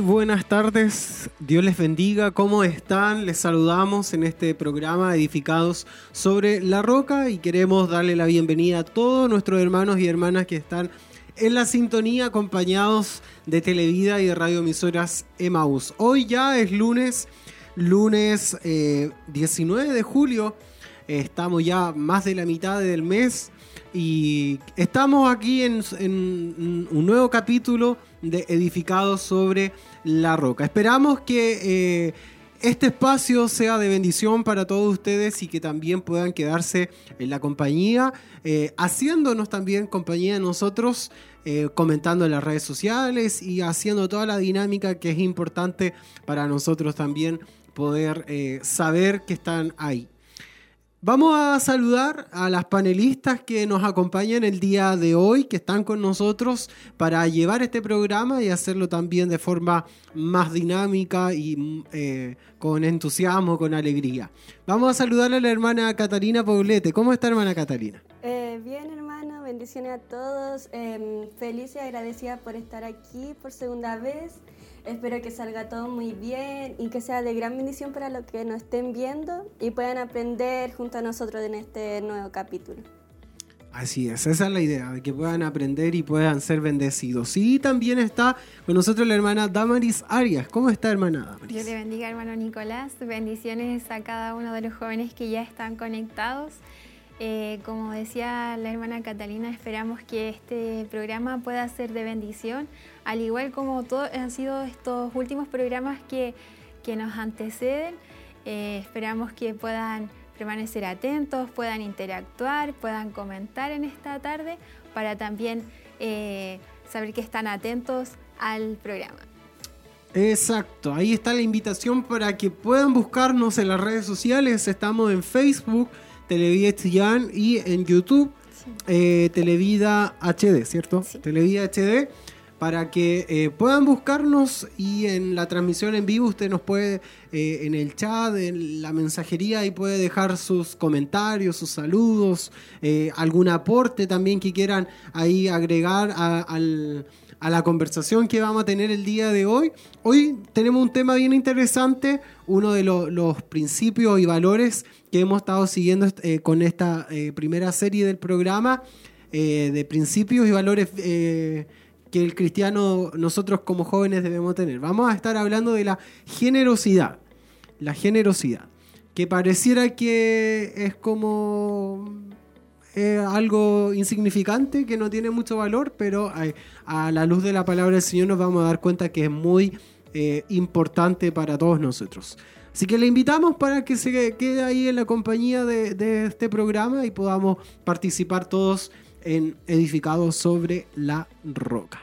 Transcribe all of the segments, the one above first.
Buenas tardes, Dios les bendiga, ¿cómo están? Les saludamos en este programa Edificados sobre la Roca y queremos darle la bienvenida a todos nuestros hermanos y hermanas que están en la sintonía acompañados de Televida y de radioemisoras Emaús. Hoy ya es lunes, lunes 19 eh, de julio, estamos ya más de la mitad del mes y estamos aquí en, un nuevo capítulo de Edificados sobre la Roca. Esperamos que eh, este espacio sea de bendición para todos ustedes y que también puedan quedarse en la compañía, eh, haciéndonos también compañía de nosotros, eh, comentando en las redes sociales y haciendo toda la dinámica que es importante para nosotros también poder saber que están ahí. Vamos a saludar a las panelistas que nos acompañan el día de hoy, que están con nosotros para llevar este programa y hacerlo también de forma más dinámica y eh, con entusiasmo, con alegría. Vamos a saludar a la hermana Catalina Poblete. ¿Cómo está hermana Catalina? Eh, bien hermano, bendiciones a todos. Em, feliz y agradecida por estar aquí por segunda vez. Espero que salga todo muy bien y que sea de gran bendición para los que nos estén viendo y puedan aprender junto a nosotros en este nuevo capítulo. Así es, esa es la idea, de que puedan aprender y puedan ser bendecidos. Y también está con nosotros la hermana Damaris Arias. ¿Cómo está, hermana Damaris? Dios le bendiga, hermano Nicolás. Bendiciones a cada uno de los jóvenes que ya están conectados. Eh, como decía la hermana Catalina, esperamos que este programa pueda ser de bendición, al igual como todo, han sido estos últimos programas que, nos anteceden. Eh, esperamos que puedan permanecer atentos, puedan interactuar, puedan comentar en esta tarde para también eh, saber que están atentos al programa. Exacto, ahí está la invitación para que puedan buscarnos en las redes sociales. Estamos en Facebook, Televida Chillán y en YouTube eh, Televida HD, ¿cierto? Televida HD para que eh, puedan buscarnos y en la transmisión en vivo usted nos puede eh, en el chat, en la mensajería y puede dejar sus comentarios, sus saludos, algún aporte también que quieran ahí agregar al a la conversación que vamos a tener el día de hoy. Hoy tenemos un tema bien interesante, uno de los principios y valores que hemos estado siguiendo eh, con esta eh, primera serie del programa, eh, de principios y valores que el cristiano, nosotros como jóvenes debemos tener. Vamos a estar hablando de la generosidad, la generosidad, que pareciera que es como algo insignificante, que no tiene mucho valor, pero a la luz de la palabra del Señor nos vamos a dar cuenta que es muy eh, importante para todos nosotros. Así que le invitamos para que se quede ahí en la compañía de, este programa y podamos participar todos en Edificados sobre la Roca.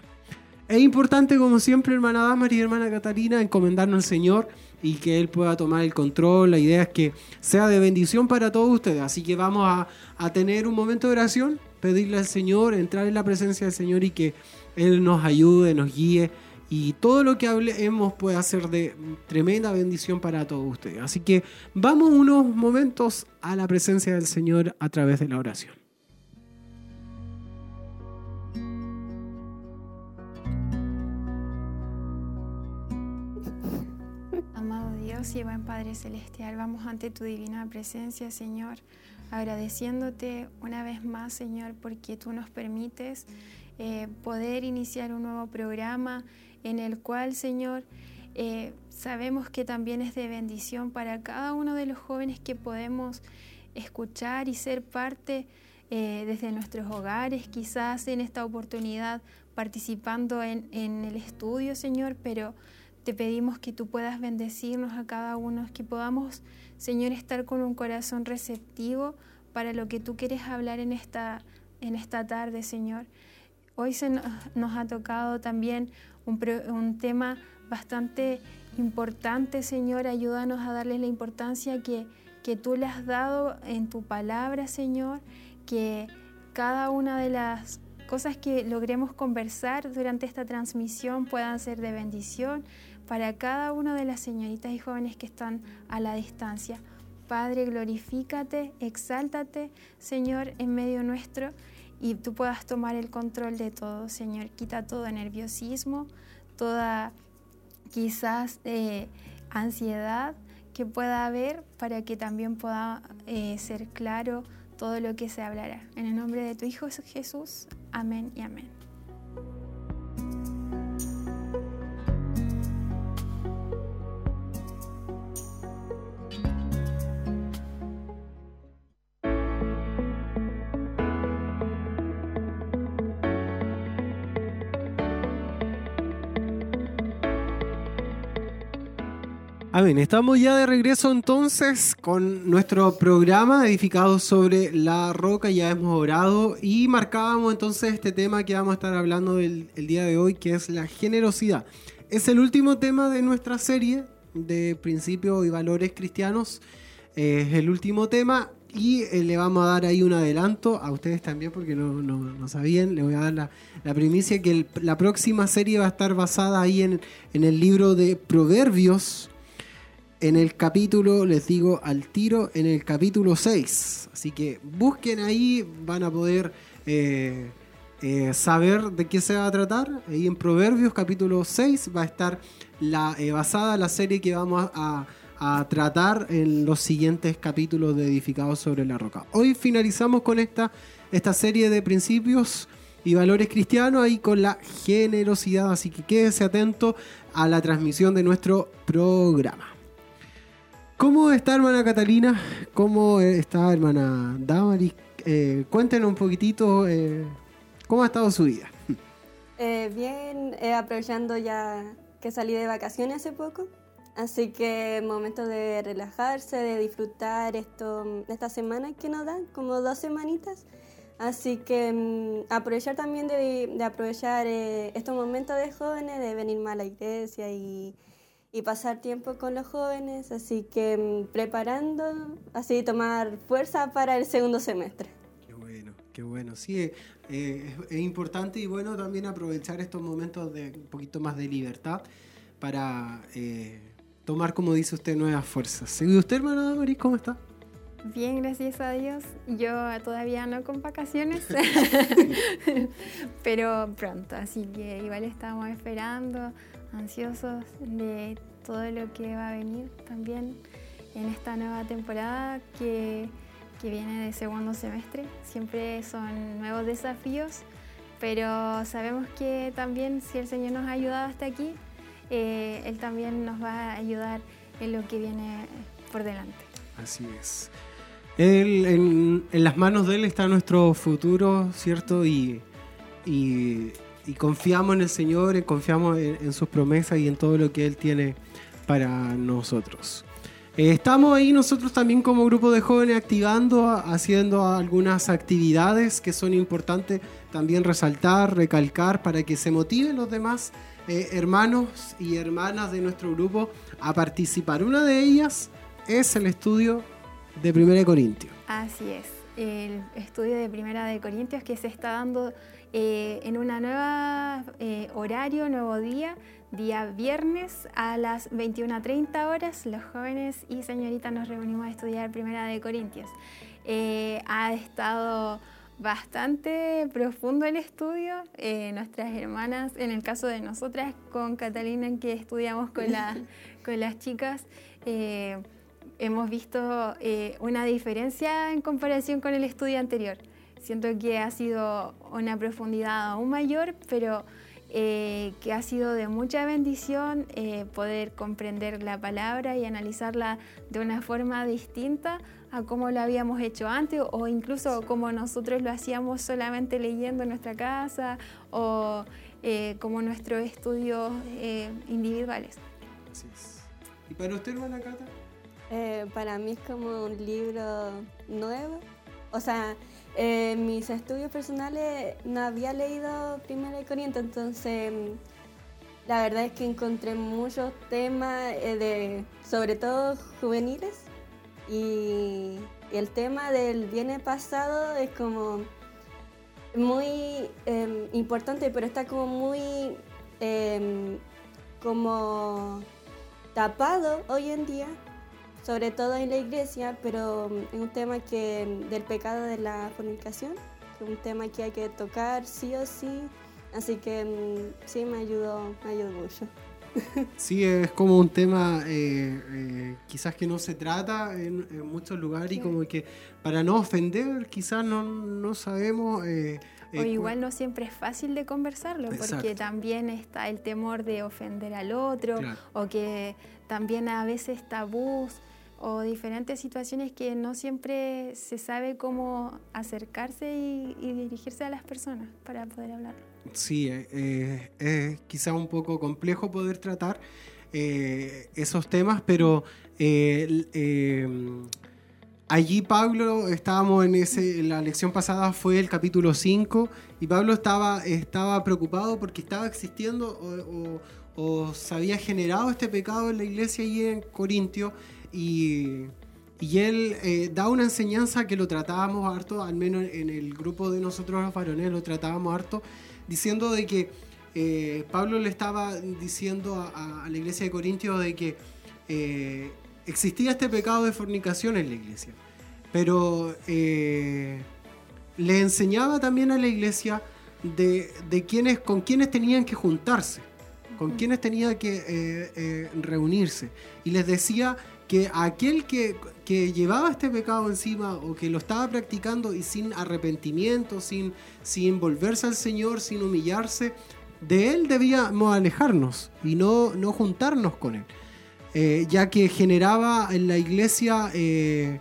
Es importante, como siempre, hermana Dama y hermana Catalina, encomendarnos al Señor y que Él pueda tomar el control. La idea es que sea de bendición para todos ustedes. Así que vamos a, a tener un momento de oración, pedirle al Señor, entrar en la presencia del Señor y que Él nos ayude, nos guíe y todo lo que hablemos puede ser de tremenda bendición para todos ustedes. Así que vamos unos momentos a la presencia del Señor a través de la oración. Amado Dios y buen Padre Celestial, vamos ante tu divina presencia, Señor, agradeciéndote una vez más, Señor, porque tú nos permites eh, poder iniciar un nuevo programa en el cual, Señor, eh, sabemos que también es de bendición para cada uno de los jóvenes que podemos escuchar y ser parte eh, desde nuestros hogares, quizás en esta oportunidad participando en, en, el estudio, Señor, pero te pedimos que tú puedas bendecirnos a cada uno, que podamos, Señor, estar con un corazón receptivo para lo que tú quieres hablar en esta, en esta tarde, Señor. Hoy se nos ha tocado también un, tema bastante importante, Señor. Ayúdanos a darles la importancia que, que tú le has dado en tu palabra, Señor. Que cada una de las cosas que logremos conversar durante esta transmisión puedan ser de bendición para cada una de las señoritas y jóvenes que están a la distancia. Padre, glorifícate, exáltate, Señor, en medio nuestro y tú puedas tomar el control de todo, Señor. Quita todo nerviosismo, toda quizás eh, ansiedad que pueda haber para que también pueda eh, ser claro todo lo que se hablará. En el nombre de tu Hijo Jesús, amén y amén. Amén. Estamos ya de regreso entonces con nuestro programa edificado sobre la roca. Ya hemos orado y marcábamos entonces este tema que vamos a estar hablando el, día de hoy, que es la generosidad. Es el último tema de nuestra serie de principios y valores cristianos. es el último tema y eh, le vamos a dar ahí un adelanto a ustedes también porque no, no, sabían. Le voy a dar la, la primicia que la próxima serie va a estar basada ahí en, en el libro de Proverbios en el capítulo, les digo al tiro, en el capítulo 6. Así que busquen ahí, van a poder eh, eh, saber de qué se va a tratar. Ahí en Proverbios capítulo 6 va a estar la, eh, basada la serie que vamos a, tratar en los siguientes capítulos de Edificados sobre la Roca. Hoy finalizamos con esta, esta serie de principios y valores cristianos ahí con la generosidad. Así que quédese atento a la transmisión de nuestro programa. ¿Cómo está hermana Catalina? ¿Cómo está hermana Damaris? Eh, cuéntenos un poquitito eh, cómo ha estado su vida. Eh, bien, aprovechando ya que salí de vacaciones hace poco, así que momento de relajarse, de disfrutar esto, esta semana que nos dan, como dos semanitas. Así que mm, aprovechar también de, de aprovechar estos momentos de jóvenes, de venir más a la iglesia y y pasar tiempo con los jóvenes, así que mm, preparando, así tomar fuerza para el segundo semestre. Qué bueno, qué bueno. Sí, eh, es, importante y bueno también aprovechar estos momentos de un poquito más de libertad para eh, tomar, como dice usted, nuevas fuerzas. ¿Y usted, hermana Maris, cómo está? Bien, gracias a Dios. Yo todavía no con vacaciones, pero pronto, así que igual estamos esperando ansiosos de todo lo que va a venir también en esta nueva temporada que, viene de segundo semestre. Siempre son nuevos desafíos, pero sabemos que también si el Señor nos ha ayudado hasta aquí, eh, Él también nos va a ayudar en lo que viene por delante. Así es. en, las manos de Él está nuestro futuro, ¿cierto? y y confiamos en el Señor, confiamos en, sus promesas y en todo lo que Él tiene para nosotros. Eh, estamos ahí nosotros también como grupo de jóvenes activando, haciendo algunas actividades que son importantes también resaltar, recalcar para que se motiven los demás eh, hermanos y hermanas de nuestro grupo a participar. Una de ellas es el estudio de Primera de Corintios. Así es, el estudio de Primera de Corintios que se está dando eh, en una nueva eh, horario, nuevo día, día viernes a las 21.30 horas, los jóvenes y señoritas nos reunimos a estudiar Primera de Corintios. Eh, ha estado bastante profundo el estudio. nuestras hermanas, en el caso de nosotras, con Catalina, en que estudiamos con, con las chicas, hemos visto una diferencia en comparación con el estudio anterior. Siento que ha sido una profundidad aún mayor, pero eh, que ha sido de mucha bendición eh, poder comprender la palabra y analizarla de una forma distinta a como lo habíamos hecho antes o incluso como nosotros lo hacíamos solamente leyendo en nuestra casa o eh, como nuestros estudios individuales. Así ¿Y para usted, hermana Cata? Para mí es como un libro nuevo. O sea, en mis estudios personales no había leído Primera de Corinto, entonces la verdad es que encontré muchos temas eh, de, sobre todo juveniles, y el tema del bien pasado es como muy em, importante, pero está como muy em, como tapado hoy en día sobre todo en la iglesia, pero mm, es un tema que mm, del pecado de la fornicación, que es un tema que hay que tocar sí o sí, así que mm, sí me ayudó, me ayudó mucho. Sí, es como un tema eh, eh, quizás que no se trata en, muchos lugares y como que para no ofender quizás no, no sabemos... Eh, o igual no siempre es fácil de conversarlo, porque también está el temor de ofender al otro, o que también a veces tabús o diferentes situaciones que no siempre se sabe cómo acercarse y, dirigirse a las personas para poder hablar. Sí, eh, es quizá un poco complejo poder tratar eh, esos temas, pero eh, allí Pablo, estábamos en ese, la lección pasada fue el capítulo 5, y Pablo estaba, estaba preocupado porque estaba existiendo o, se había generado este pecado en la iglesia y en Corintio, y, y él da una enseñanza que lo tratábamos harto, al menos en el grupo de nosotros los varones lo tratábamos harto, diciendo de que eh, Pablo le estaba diciendo a, la iglesia de Corintios de que eh, existía este pecado de fornicación en la iglesia, pero eh, le enseñaba también a la iglesia de, de con quienes tenían que juntarse, con quienes tenían que reunirse, y les decía que aquel que, llevaba este pecado encima o que lo estaba practicando y sin arrepentimiento, sin, sin volverse al Señor, sin humillarse, de él debíamos alejarnos y no, no juntarnos con él, eh, ya que generaba en la iglesia eh,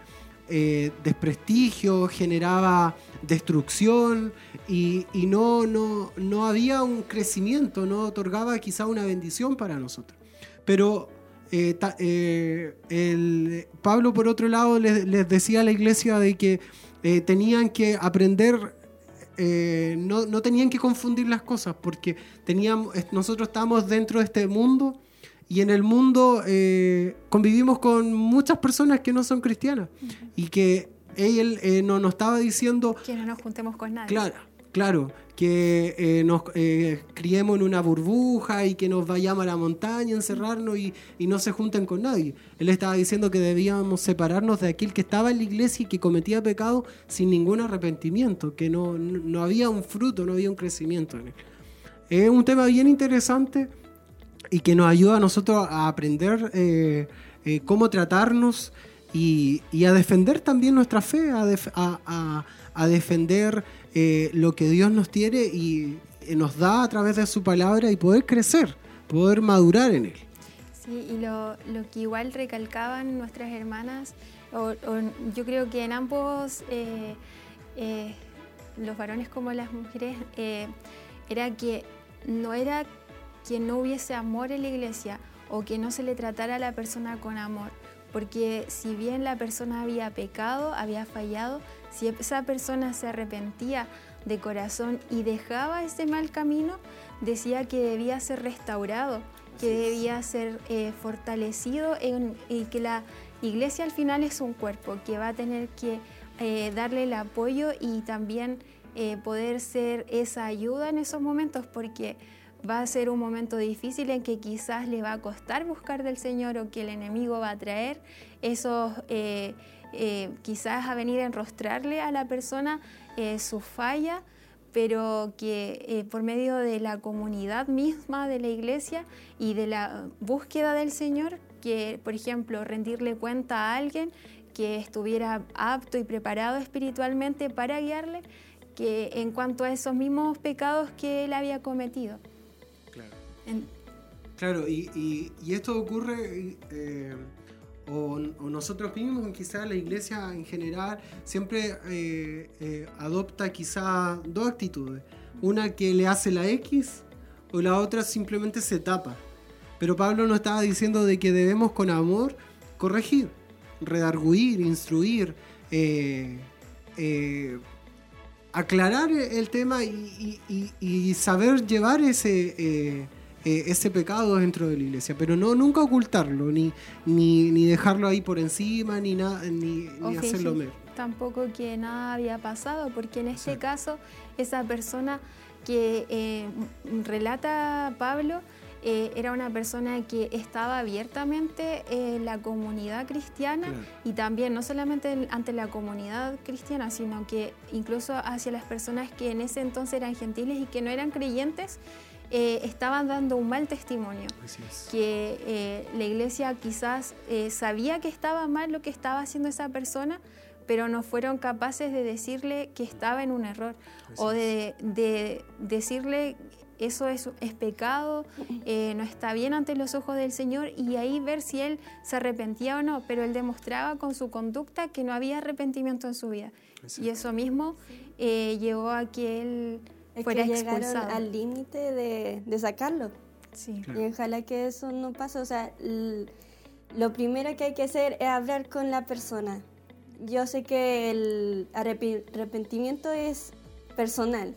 eh, desprestigio, generaba destrucción y, y, no, no, no había un crecimiento, no otorgaba quizá una bendición para nosotros. Pero eh, eh, el, Pablo, por otro lado, les, decía a la iglesia de que eh, tenían que aprender, no, no, tenían que confundir las cosas, porque teníamos, nosotros estamos dentro de este mundo y en el mundo convivimos con muchas personas que no son cristianas y que él no nos estaba diciendo... Que no nos juntemos con nadie. Claro, claro que eh, nos eh, criemos en una burbuja y que nos vayamos a la montaña, encerrarnos y, no se junten con nadie. Él estaba diciendo que debíamos separarnos de aquel que estaba en la iglesia y que cometía pecado sin ningún arrepentimiento, que no, había un fruto, no había un crecimiento en él. Es un tema bien interesante y que nos ayuda a nosotros a aprender eh, cómo tratarnos y, a defender también nuestra fe, a defender eh, lo que Dios nos tiene y eh, nos da a través de su palabra y poder crecer, poder madurar en Él. Sí, y lo, que igual recalcaban nuestras hermanas, o, yo creo que en ambos, eh, los varones como las mujeres, era que no era que no hubiese amor en la iglesia o que no se le tratara a la persona con amor, porque si bien la persona había pecado, había fallado, si esa persona se arrepentía de corazón y dejaba ese mal camino, decía que debía ser restaurado, que debía ser eh, fortalecido y que la iglesia al final es un cuerpo que va a tener que eh, darle el apoyo y también eh, poder ser esa ayuda en esos momentos porque va a ser un momento difícil en que quizás le va a costar buscar del Señor o que el enemigo va a traer esos eh, quizás a venir a enrostrarle a la persona eh, su falla, pero que eh, por medio de la comunidad misma de la iglesia y de la búsqueda del Señor, que por ejemplo rendirle cuenta a alguien que estuviera apto y preparado espiritualmente para guiarle, que en cuanto a esos mismos pecados que él había cometido. Claro, y, esto ocurre o, nosotros mismos, quizá la iglesia en general, siempre eh, eh, adopta quizá dos actitudes. Una que le hace la X o la otra simplemente se tapa. Pero Pablo nos estaba diciendo de que debemos con amor corregir, redarguir, instruir, eh, aclarar el tema y saber llevar ese ese pecado dentro de la iglesia, pero no nunca ocultarlo, ni, ni, dejarlo ahí por encima, ni, nada ni, hacerlo menos. Tampoco que nada había pasado, porque en este caso esa persona que eh, relata Pablo eh, era una persona que estaba abiertamente en la comunidad cristiana y también no solamente ante la comunidad cristiana, sino que incluso hacia las personas que en ese entonces eran gentiles y que no eran creyentes, eh, estaban dando un mal testimonio. Que eh, la iglesia quizás eh, sabía que estaba mal lo que estaba haciendo esa persona, pero no fueron capaces de decirle que estaba en un error o de, decirle eso es, es pecado, no está bien ante los ojos del Señor y ahí ver si él se arrepentía o no, pero él demostraba con su conducta que no había arrepentimiento en su vida. Y eso mismo llevó a que él es que llegaron al límite de, sacarlo. Sí. Y ojalá que eso no pase. O sea, lo primero que hay que hacer es hablar con la persona. Yo sé que el arrepentimiento es personal.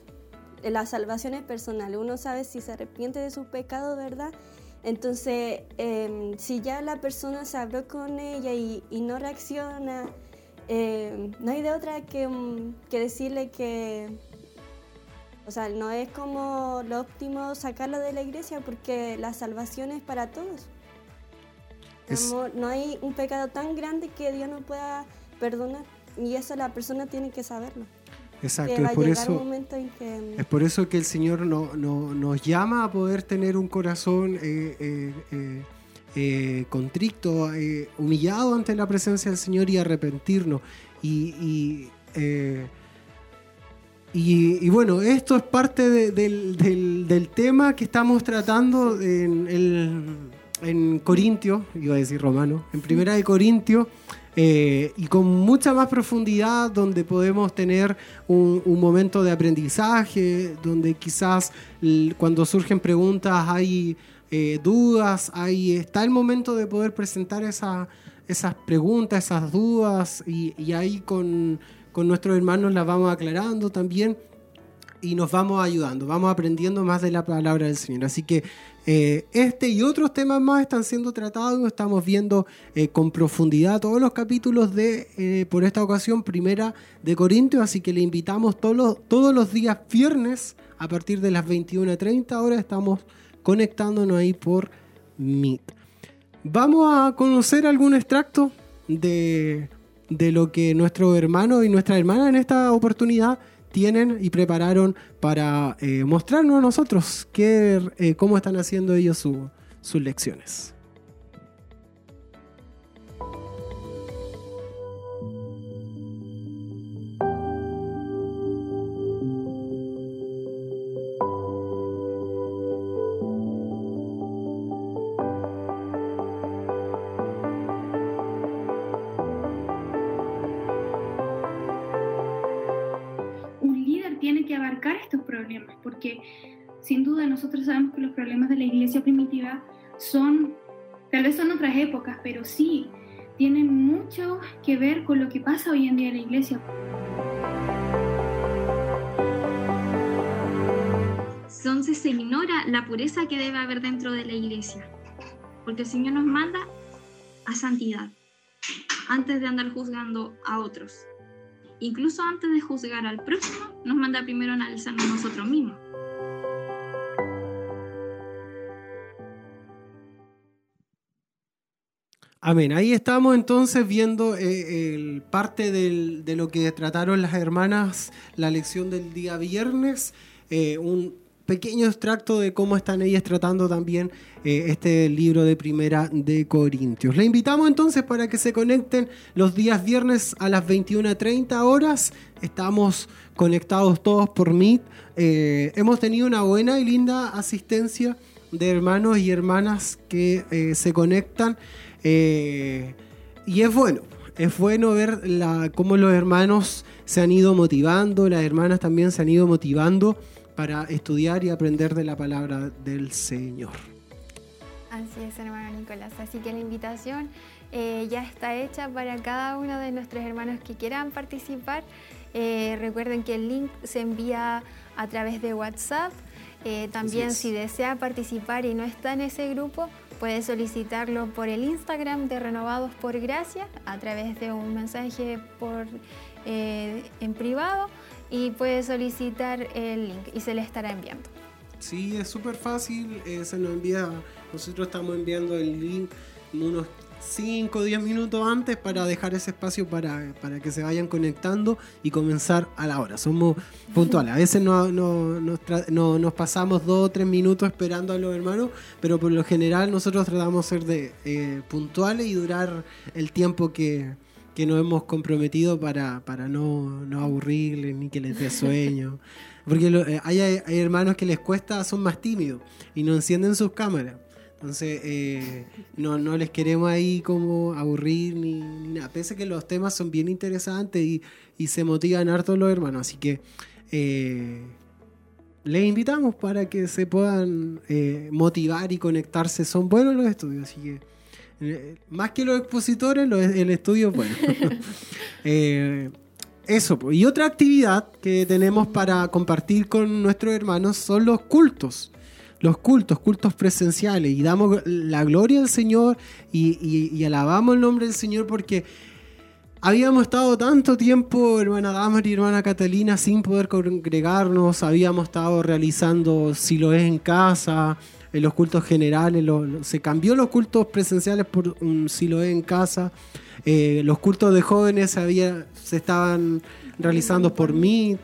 La salvación es personal. Uno sabe si se arrepiente de su pecado, ¿verdad? Entonces, em, si ya la persona se habló con ella y, no reacciona, em, no hay de otra que, que decirle que o sea, no es como lo óptimo sacarlo de la iglesia porque la salvación es para todos. No, hay un pecado tan grande que Dios no pueda perdonar y eso la persona tiene que saberlo. Exacto, es por, eso, es por eso que el Señor no, nos llama a poder tener un corazón eh, eh, eh, contrito, humillado ante la presencia del Señor y arrepentirnos. Y, y, bueno, esto es parte del, tema que estamos tratando en, en Corintio, iba a decir romano, en Primera de Corintio, eh, y con mucha más profundidad, donde podemos tener un, momento de aprendizaje, donde quizás cuando surgen preguntas hay eh, dudas, ahí está el momento de poder presentar esas preguntas, esas dudas, y ahí con con nuestros hermanos las vamos aclarando también y nos vamos ayudando, vamos aprendiendo más de la palabra del Señor. Así que eh, este y otros temas más están siendo tratados, estamos viendo eh, con profundidad todos los capítulos de, eh, por esta ocasión, primera de Corintios, así que le invitamos todos los, todos los días viernes a partir de las 21.30 horas estamos conectándonos ahí por Meet. Vamos a conocer algún extracto de de lo que nuestros hermanos y nuestra hermana en esta oportunidad tienen y prepararon para eh, mostrarnos a nosotros qué, eh, cómo están haciendo ellos sus lecciones. Son, tal vez son otras épocas, pero sí tienen mucho que ver con lo que pasa hoy en día en la iglesia. Entonces se ignora la pureza que debe haber dentro de la iglesia, porque el Señor nos manda a santidad antes de andar juzgando a otros incluso antes de juzgar al próximo, nos manda primero a analizarnos nosotros mismos. Amén. Ahí estamos entonces viendo eh, parte de lo que trataron las hermanas la lección del día viernes. Eh, un pequeño extracto de cómo están ellas tratando también eh, este libro de primera de Corintios. Le invitamos entonces para que se conecten los días viernes a las 21.30 horas. Estamos conectados todos por Meet. Hemos tenido una buena y linda asistencia de hermanos y hermanas que se conectan. Y es bueno, es bueno ver la, cómo los hermanos se han ido motivando, las hermanas también se han ido motivando para estudiar y aprender de la palabra del Señor. Así es, hermano Nicolás. Así que la invitación eh, ya está hecha para cada uno de nuestros hermanos que quieran participar. Eh, recuerden que el link se envía a través de WhatsApp. Eh, también si desea participar y no está en ese grupo, puede solicitarlo por el Instagram de Renovados por Gracia a través de un mensaje por, en privado y puede solicitar el link y se le estará enviando. Sí, es súper fácil, eh, se nos envía, nosotros estamos enviando el link unos 5 o 10 minutos antes para dejar ese espacio para, para, que se vayan conectando y comenzar a la hora. Somos puntuales. A veces no, no, nos pasamos 2 o 3 minutos esperando a los hermanos, pero por lo general nosotros tratamos de ser de, eh, puntuales y durar el tiempo que, que nos hemos comprometido para, para no, no aburrirles ni que les dé sueño. Porque eh, hay, hay, hermanos que les cuesta, son más tímidos y no encienden sus cámaras. Entonces, eh, no, no les queremos ahí como aburrir ni, nada. Pese que los temas son bien interesantes y, y se motivan harto los hermanos. Así que eh, les invitamos para que se puedan eh, motivar y conectarse. Son buenos los estudios, así que más que los expositores, el estudio es bueno. eso, y otra actividad que tenemos para compartir con nuestros hermanos son los cultos los cultos, cultos presenciales, y damos la gloria al Señor y, alabamos el nombre del Señor porque habíamos estado tanto tiempo, hermana Damar y hermana Catalina, sin poder congregarnos, habíamos estado realizando si lo es en casa, en los cultos generales, se cambió los cultos presenciales por un si lo es en casa, eh, los cultos de jóvenes se, estaban realizando por Meet,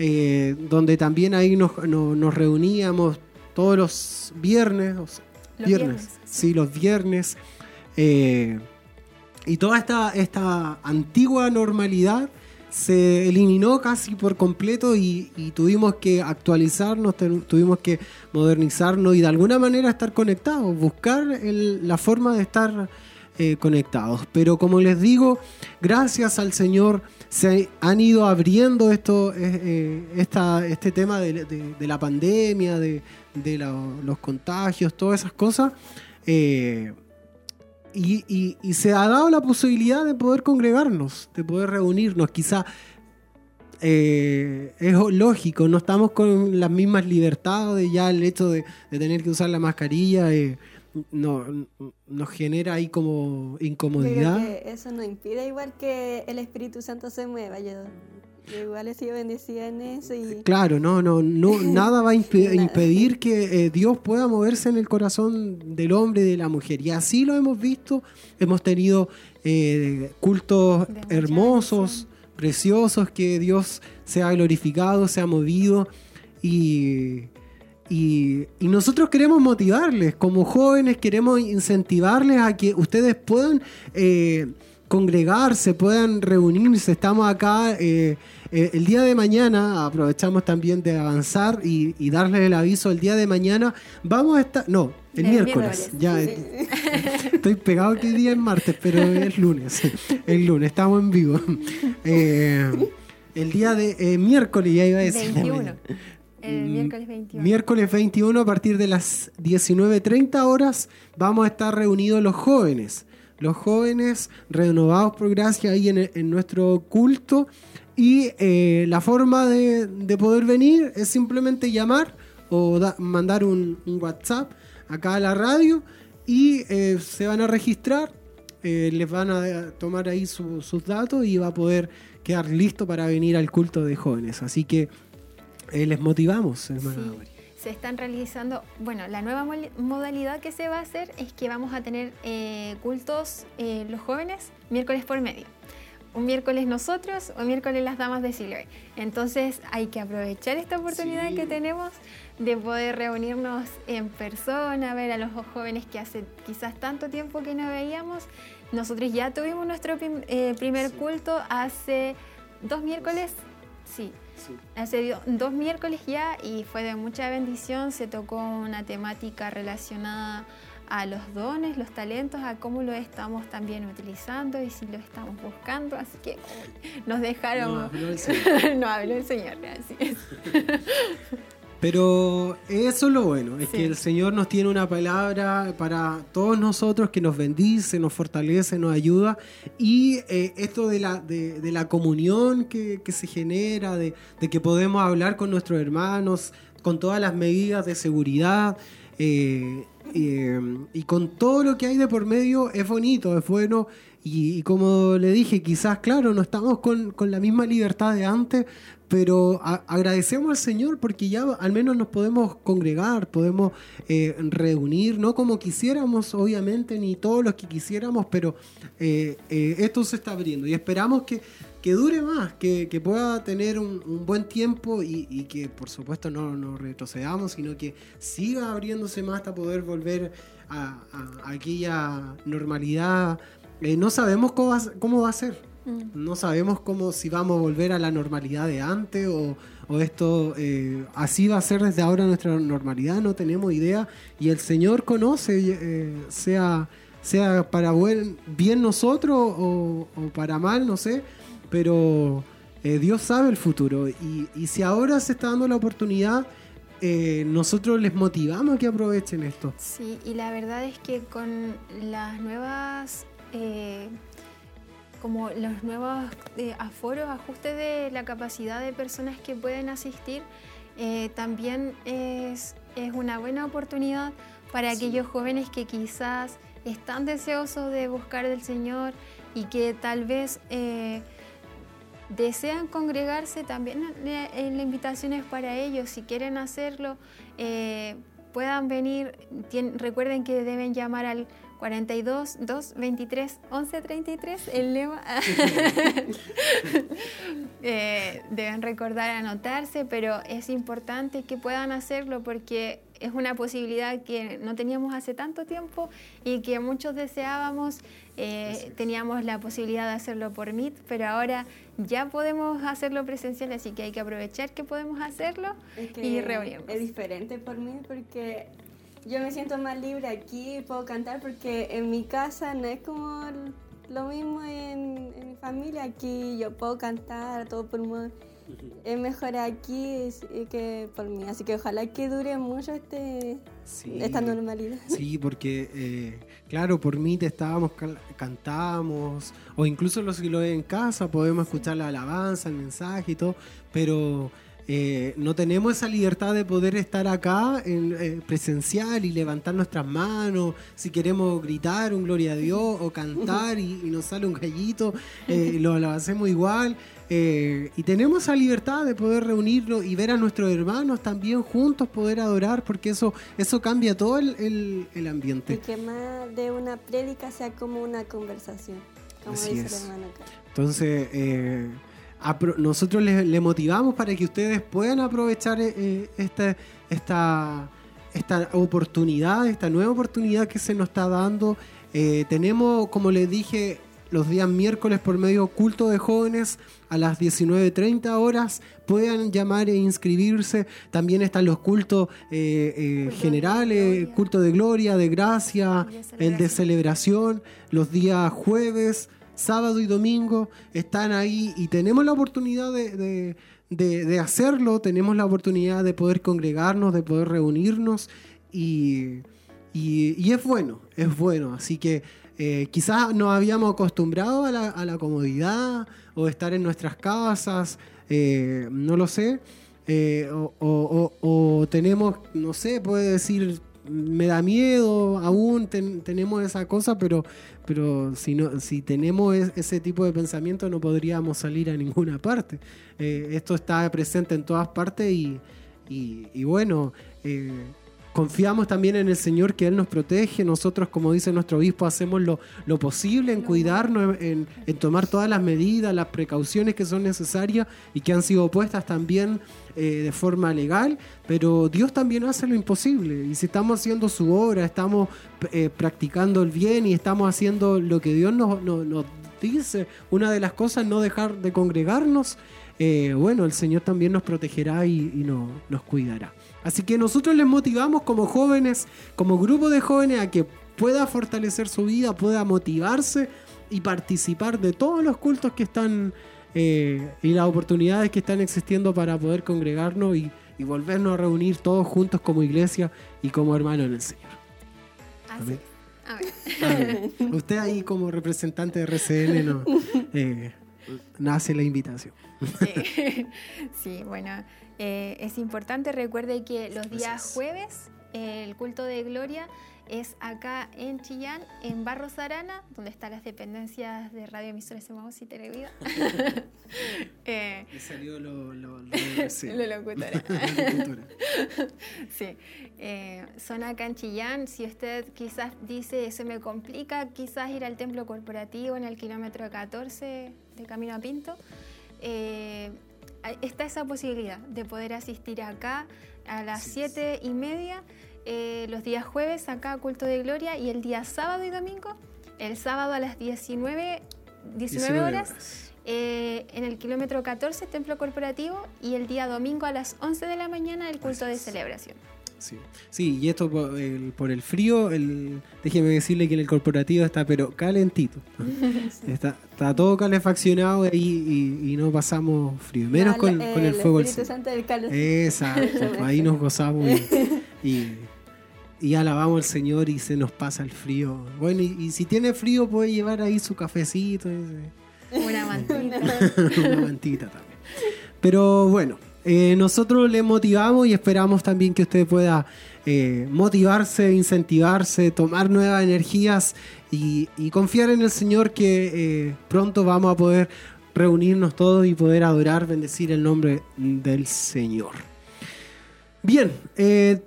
eh, donde también ahí nos reuníamos todos los viernes, viernes, sí. los viernes. Eh, y toda esta, esta antigua normalidad se eliminó casi por completo y, tuvimos que actualizarnos, tuvimos que modernizarnos y de alguna manera estar conectados, buscar la forma de estar eh, conectados. Pero como les digo, gracias al Señor se han ido abriendo esto, eh, este tema de la pandemia, de, de los contagios, todas esas cosas. Eh, y, se ha dado la posibilidad de poder congregarnos, de poder reunirnos. Quizá eh, es lógico, no estamos con las mismas libertades, ya el hecho de, tener que usar la mascarilla eh, no, nos genera ahí como incomodidad. eso no impide igual que el Espíritu Santo se mueva. Yo igual he sido bendecida en eso. Y... Claro, no, no, no, nada va a impedir que eh, Dios pueda moverse en el corazón del hombre y de la mujer. Y así lo hemos visto. Hemos tenido eh, cultos hermosos, preciosos, que Dios se ha glorificado, se ha movido. Y, y, nosotros queremos motivarles, como jóvenes queremos incentivarles a que ustedes puedan eh, congregarse, puedan reunirse. Estamos acá eh, el día de mañana, aprovechamos también de avanzar y, y, darles el aviso, el día de mañana vamos a estar, no, el, miércoles, ya estoy pegado que el día es martes, pero es lunes, el lunes, estamos en vivo. Eh, el día de eh, miércoles, ya iba a decir. 21. El mm, miércoles 21. Miércoles 21 a partir de las 19.30 horas vamos a estar reunidos los jóvenes. Los jóvenes renovados por gracia ahí en, en nuestro culto y eh, la forma de, poder venir es simplemente llamar o mandar un, WhatsApp acá a la radio y eh, se van a registrar, eh, les van a tomar ahí sus datos y va a poder quedar listo para venir al culto de jóvenes. Así que les motivamos, hermano. se están realizando, bueno, la nueva modalidad que se va a hacer es que vamos a tener cultos los jóvenes miércoles por medio un miércoles nosotros, un miércoles las damas de Silver. Entonces hay que aprovechar esta oportunidad que tenemos de poder reunirnos en persona, ver a los jóvenes que hace quizás tanto tiempo que no veíamos. Nosotros ya tuvimos nuestro eh, primer culto hace dos miércoles, sí, Hace dos miércoles ya y fue de mucha bendición. Se tocó una temática relacionada a los dones, los talentos, a cómo lo estamos también utilizando y si lo estamos buscando. Así que nos dejaron. No habló el Señor. no habló el Señor, así es. Pero eso es lo bueno, es que el Señor nos tiene una palabra para todos nosotros que nos bendice, nos fortalece, nos ayuda. Y eh, esto de la, de, la comunión que, se genera, de, de, que podemos hablar con nuestros hermanos, con todas las medidas de seguridad, eh, y con todo lo que hay de por medio es bonito, es bueno. Y, como le dije, quizás, claro, no estamos con, con la misma libertad de antes, pero agradecemos al Señor porque ya al menos nos podemos congregar, podemos eh, reunir, no como quisiéramos, obviamente, ni todos los que quisiéramos, pero eh, eh, esto se está abriendo y esperamos que, que dure más, que, que pueda tener un, buen tiempo y, y, que por supuesto no, no retrocedamos, sino que siga abriéndose más hasta poder volver a, a aquella normalidad. no sabemos cómo cómo va a ser Mm. No sabemos cómo si vamos a volver a la normalidad de antes o, esto eh, así va a ser desde ahora nuestra normalidad, no tenemos idea. Y el Señor conoce, eh, sea, sea para buen, bien nosotros o, para mal, no sé, pero eh, Dios sabe el futuro. Y, si ahora se está dando la oportunidad, nosotros les motivamos a que aprovechen esto. Sí, y la verdad es que con las nuevas como los nuevos eh, aforos, ajustes de la capacidad de personas que pueden asistir, eh, también es, es, una buena oportunidad para aquellos jóvenes que quizás están deseosos de buscar del Señor y que tal vez eh, desean congregarse, también la invitación es para ellos, si quieren hacerlo, puedan venir, recuerden que deben llamar al 42 2 23 11 33 el lema. Eh, deben recordar anotarse pero es importante que puedan hacerlo porque es una posibilidad que no teníamos hace tanto tiempo y que muchos deseábamos eh, teníamos la posibilidad de hacerlo por Meet pero ahora ya podemos hacerlo presencial así que hay que aprovechar que podemos hacerlo y reunirnos es diferente por Meet porque yo me siento más libre aquí, puedo cantar porque en mi casa no es como lo mismo en, mi familia. Aquí yo puedo cantar a todo pulmón. Es mejor aquí que por mí. Así que ojalá que dure mucho este, esta normalidad. Sí, porque, eh, claro, por mí te estábamos, cantamos, o incluso los que lo ven en casa, podemos escuchar la alabanza, el mensaje y todo, pero eh, no tenemos esa libertad de poder estar acá en eh, presencial y levantar nuestras manos, si queremos gritar un gloria a Dios o cantar y, nos sale un gallito, eh, lo, hacemos igual. y tenemos esa libertad de poder reunirnos y ver a nuestros hermanos también juntos poder adorar, porque eso, eso cambia todo el, ambiente. Y que más de una prédica sea como una conversación, como dice el hermano Entonces, nosotros le, motivamos para que ustedes puedan aprovechar eh, eh, esta, esta, esta oportunidad, esta nueva oportunidad que se nos está dando. Eh, tenemos, como les dije, los días miércoles por medio culto de jóvenes a las 19.30 horas. Puedan llamar e inscribirse. También están los cultos generales, culto de gloria, de gracia, el de celebración, los días jueves sábado y domingo están ahí y tenemos la oportunidad de, hacerlo, tenemos la oportunidad de poder congregarnos, de poder reunirnos y, es bueno, es bueno. Así que eh, quizás nos habíamos acostumbrado a la, comodidad o estar en nuestras casas, eh, no lo sé. Eh, o, o, tenemos, no sé, puede decir me da miedo, aún tenemos esa cosa, pero, pero si, no, si tenemos ese tipo de pensamiento no podríamos salir a ninguna parte. Eh, esto está presente en todas partes y, y, bueno, eh, Confiamos también en el Señor que Él nos protege. Nosotros, como dice nuestro obispo, hacemos lo, posible en cuidarnos, en, tomar todas las medidas, las precauciones que son necesarias y que han sido puestas también eh, de forma legal. Pero Dios también hace lo imposible. Y si estamos haciendo su obra, estamos eh, practicando el bien y estamos haciendo lo que Dios nos, dice, una de las cosas no dejar de congregarnos. Eh, bueno, el Señor también nos protegerá y, nos cuidará. Así que nosotros les motivamos como jóvenes, como grupo de jóvenes, a que pueda fortalecer su vida, pueda motivarse y participar de todos los cultos que están eh, y las oportunidades que están existiendo para poder congregarnos y, volvernos a reunir todos juntos como iglesia y como hermanos en el Señor. Amén. Usted ahí como representante de RCN no, eh, nace la invitación. Sí, bueno, eh, es importante, recuerde que los días jueves el culto de gloria es acá en Chillán, en Barros Arana, donde están las dependencias de Radio Emisoras Emaús y Televida. eh, salió lo, lo, lo, sí. sí. Eh, son acá en Chillán. Si usted quizás dice, se me complica quizás ir al templo corporativo en el kilómetro 14 de Camino a Pinto, eh, está esa posibilidad de poder asistir acá a las siete y media eh, los días jueves acá Culto de Gloria y el día sábado y domingo, el sábado a las 19, 19, horas, eh, en el kilómetro 14 Templo Corporativo y el día domingo a las 11 de la mañana el culto de celebración. Sí. sí, y esto por el, frío, el, déjeme decirle que en el corporativo está pero calentito. Está, está, todo calefaccionado y, y, no pasamos frío, menos con, el, con el fuego del Santo del Exacto, ahí nos gozamos y y alabamos al Señor y se nos pasa el frío. Bueno, y, si tiene frío puede llevar ahí su cafecito. Una mantita. Una mantita también. Pero bueno, eh, nosotros le motivamos y esperamos también que usted pueda eh, motivarse, incentivarse, tomar nuevas energías y, confiar en el Señor que eh, pronto vamos a poder reunirnos todos y poder adorar, bendecir el nombre del Señor. Bien, eh,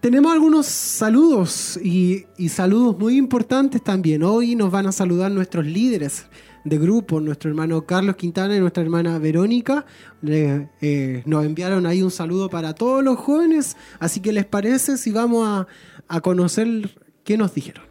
tenemos algunos saludos y, saludos muy importantes también. Hoy nos van a saludar nuestros líderes de grupo, nuestro hermano Carlos Quintana y nuestra hermana Verónica. Eh, nos enviaron ahí un saludo para todos los jóvenes, así que les parece si vamos a, a conocer qué nos dijeron.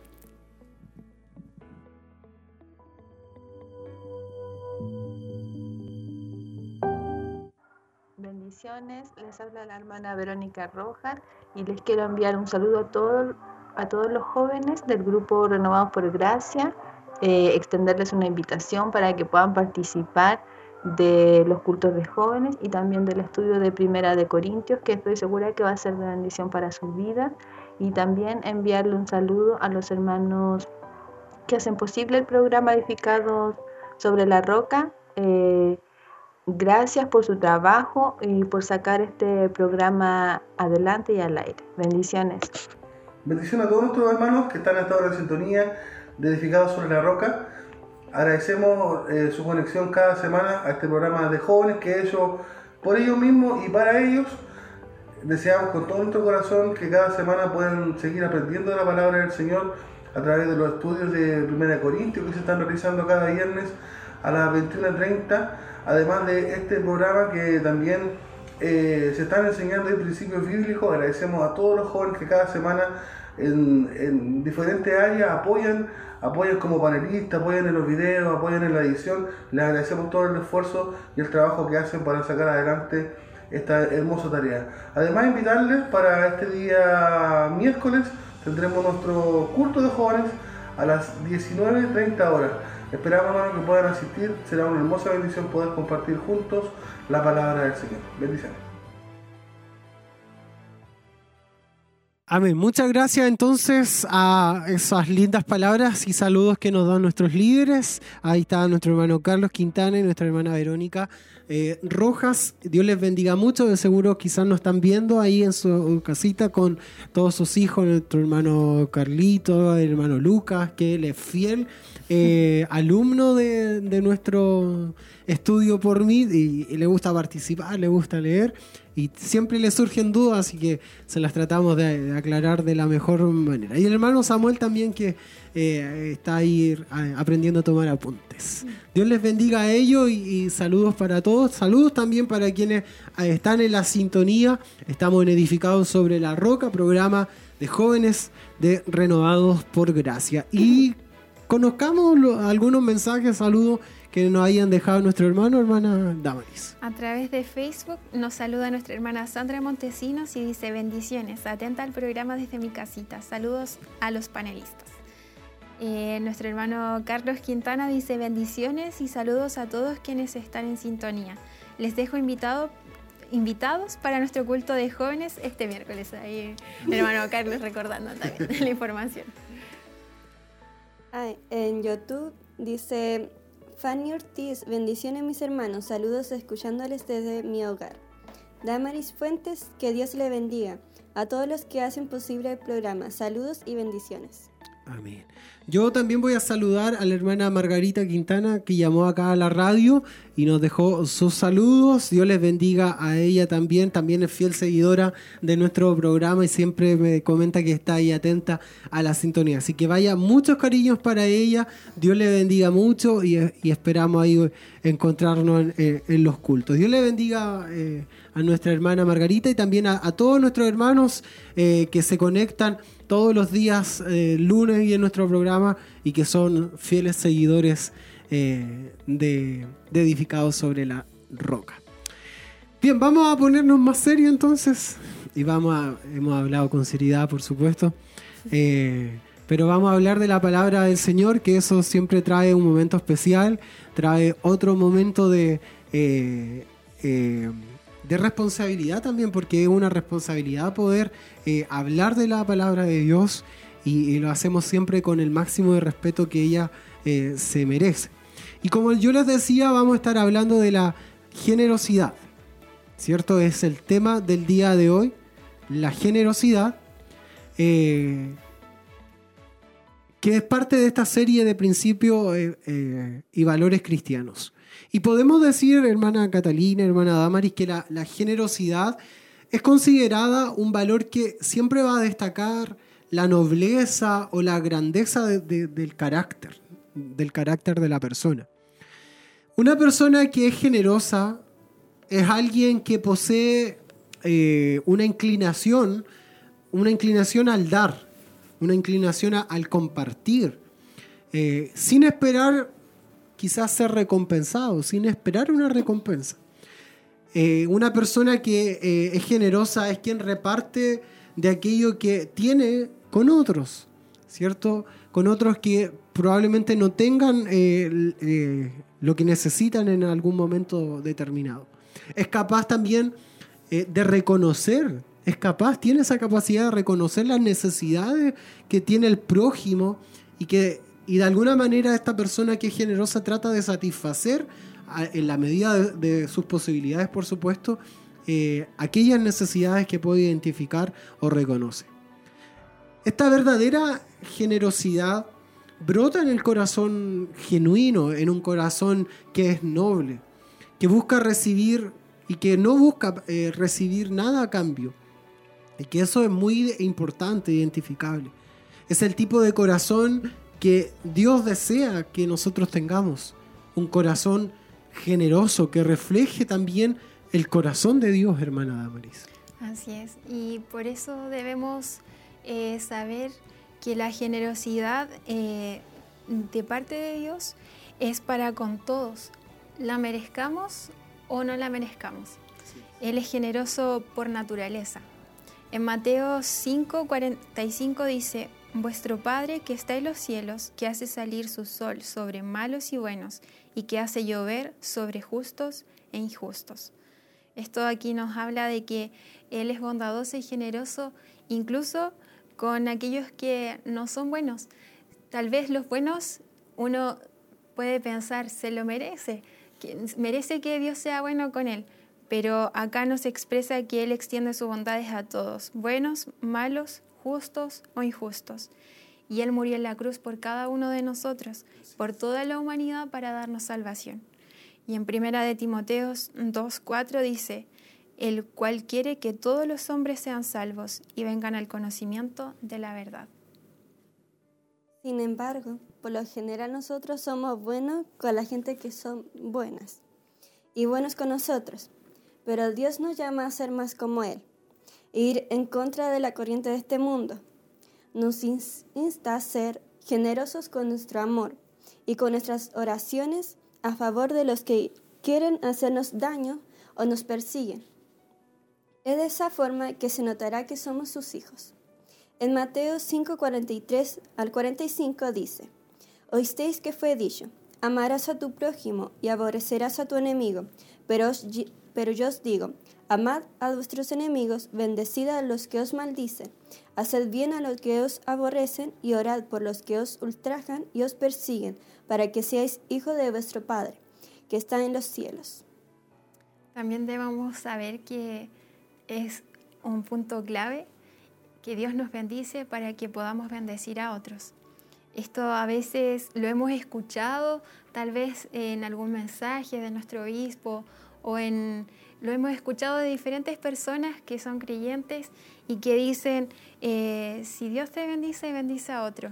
Les habla la hermana Verónica Rojas y les quiero enviar un saludo a todos, a todos los jóvenes del grupo Renovados por Gracia, eh, extenderles una invitación para que puedan participar de los cultos de jóvenes y también del estudio de Primera de Corintios, que estoy segura que va a ser de bendición para sus vidas, y también enviarle un saludo a los hermanos que hacen posible el programa edificado sobre la roca. Eh, Gracias por su trabajo y por sacar este programa adelante y al aire. Bendiciones. Bendiciones a todos nuestros hermanos que están esta hora en sintonía de Edificados sobre la Roca. Agradecemos eh, su conexión cada semana a este programa de jóvenes que ellos, por ellos mismos y para ellos, deseamos con todo nuestro corazón que cada semana puedan seguir aprendiendo de la palabra del Señor a través de los estudios de 1 Corintios que se están realizando cada viernes a las 21.30 además de este programa que también eh, se están enseñando principios bíblicos. Agradecemos a todos los jóvenes que cada semana en, diferentes áreas apoyan, apoyan como panelistas, apoyan en los videos, apoyan en la edición. Les agradecemos todo el esfuerzo y el trabajo que hacen para sacar adelante esta hermosa tarea. Además, invitarles para este día miércoles tendremos nuestro culto de jóvenes a las 19.30 horas. Esperamos que puedan asistir. Será una hermosa bendición poder compartir juntos la palabra del Señor. Bendiciones. Amén. Muchas gracias entonces a esas lindas palabras y saludos que nos dan nuestros líderes. Ahí está nuestro hermano Carlos Quintana y nuestra hermana Verónica eh, Rojas. Dios les bendiga mucho. De seguro quizás nos están viendo ahí en su casita con todos sus hijos, nuestro hermano Carlito, el hermano Lucas, que él es fiel eh, alumno de, nuestro estudio por mí y, le gusta participar, le gusta leer y siempre le surgen dudas, así que se las tratamos de, aclarar de la mejor manera. Y el hermano Samuel también que eh, está ahí eh, aprendiendo a tomar apuntes. Dios les bendiga a ellos y, saludos para todos. Saludos también para quienes están en la sintonía. Estamos en Edificados sobre la Roca, programa de jóvenes de Renovados por Gracia. Y conozcamos algunos mensajes, saludos que nos hayan dejado nuestro hermano hermana Damaris. A través de Facebook nos saluda nuestra hermana Sandra Montesinos y dice bendiciones, atenta al programa desde mi casita, saludos a los panelistas. Eh, nuestro hermano Carlos Quintana dice bendiciones y saludos a todos quienes están en sintonía. Les dejo invitado, invitados para nuestro culto de jóvenes este miércoles. Ahí hermano Carlos recordando también la información en YouTube dice Fanny Ortiz, bendiciones mis hermanos, saludos escuchándoles desde mi hogar. Damaris Fuentes, que Dios le bendiga. a todos los que hacen posible el programa. Saludos y bendiciones. Amén. Yo también voy a saludar a la hermana Margarita Quintana que llamó acá a la radio y nos dejó sus saludos. Dios les bendiga a ella también. También es fiel seguidora de nuestro programa y siempre me comenta que está ahí atenta a la sintonía. Así que vaya muchos cariños para ella. Dios le bendiga mucho y, esperamos ahí encontrarnos en, los cultos. Dios le bendiga eh, a nuestra hermana Margarita y también a, todos nuestros hermanos eh, que se conectan todos los días eh, lunes y en nuestro programa y que son fieles seguidores eh, de, Edificados sobre la Roca. Bien, vamos a ponernos más serios entonces y vamos a, hemos hablado con seriedad por supuesto, eh, pero vamos a hablar de la palabra del Señor, que eso siempre trae un momento especial, trae otro momento de de responsabilidad también, porque es una responsabilidad poder eh, hablar de la palabra de Dios y, lo hacemos siempre con el máximo de respeto que ella eh, se merece. Y como yo les decía, vamos a estar hablando de la generosidad, ¿cierto? Es el tema del día de hoy, la generosidad, eh, que es parte de esta serie de principios y valores cristianos. Y podemos decir, hermana Catalina, hermana Damaris, que la, generosidad es considerada un valor que siempre va a destacar la nobleza o la grandeza del carácter, del carácter de la persona. Una persona que es generosa es alguien que posee eh, una inclinación, una inclinación al dar, una inclinación al compartir, eh, sin esperar quizás ser recompensado sin esperar una recompensa. Eh, una persona que eh, es generosa es quien reparte de aquello que tiene con otros, ¿cierto? Con otros que probablemente no tengan eh, lo que necesitan en algún momento determinado. Es capaz también de reconocer, es capaz, tiene esa capacidad de reconocer las necesidades que tiene el prójimo y que y de alguna manera esta persona que es generosa trata de satisfacer, en la medida de, sus posibilidades, por supuesto, eh, aquellas necesidades que puede identificar o reconoce. Esta verdadera generosidad brota en el corazón genuino, en un corazón que es noble, que busca recibir y que no busca eh, recibir nada a cambio. Y que eso es muy importante, identificable. Es el tipo de corazón que Dios desea que nosotros tengamos un corazón generoso que refleje también el corazón de Dios, hermana Damaris. Así es, y por eso debemos eh, saber que la generosidad eh, de parte de Dios es para con todos, la merezcamos o no la merezcamos. Él es generoso por naturaleza. En Mateo 5:45 dice, Vuestro Padre que está en los cielos, que hace salir su sol sobre malos y buenos, y que hace llover sobre justos e injustos. Esto aquí nos habla de que Él es bondadoso y generoso, incluso con aquellos que no son buenos. Tal vez los buenos uno puede pensar, se lo merece, que merece que Dios sea bueno con Él, pero acá nos expresa que Él extiende sus bondades a todos, buenos, malos, justos o injustos. Y Él murió en la cruz por cada uno de nosotros, por toda la humanidad para darnos salvación. Y en primera de Timoteos 2.4 dice, el cual quiere que todos los hombres sean salvos y vengan al conocimiento de la verdad. Sin embargo, por lo general nosotros somos buenos con la gente que son buenas y buenos con nosotros, pero Dios nos llama a ser más como Él ir en contra de la corriente de este mundo. Nos insta a ser generosos con nuestro amor y con nuestras oraciones a favor de los que quieren hacernos daño o nos persiguen. Es de esa forma que se notará que somos sus hijos. En Mateo 5:43 al 45 dice, Oísteis que fue dicho, amarás a tu prójimo y aborrecerás a tu enemigo, pero, pero yo os digo, Amad a vuestros enemigos, bendecid a los que os maldicen, haced bien a los que os aborrecen y orad por los que os ultrajan y os persiguen, para que seáis hijos de vuestro Padre, que está en los cielos. También debemos saber que es un punto clave que Dios nos bendice para que podamos bendecir a otros. Esto a veces lo hemos escuchado tal vez en algún mensaje de nuestro obispo o en, lo hemos escuchado de diferentes personas que son creyentes y que dicen, eh, si Dios te bendice, bendice a otro.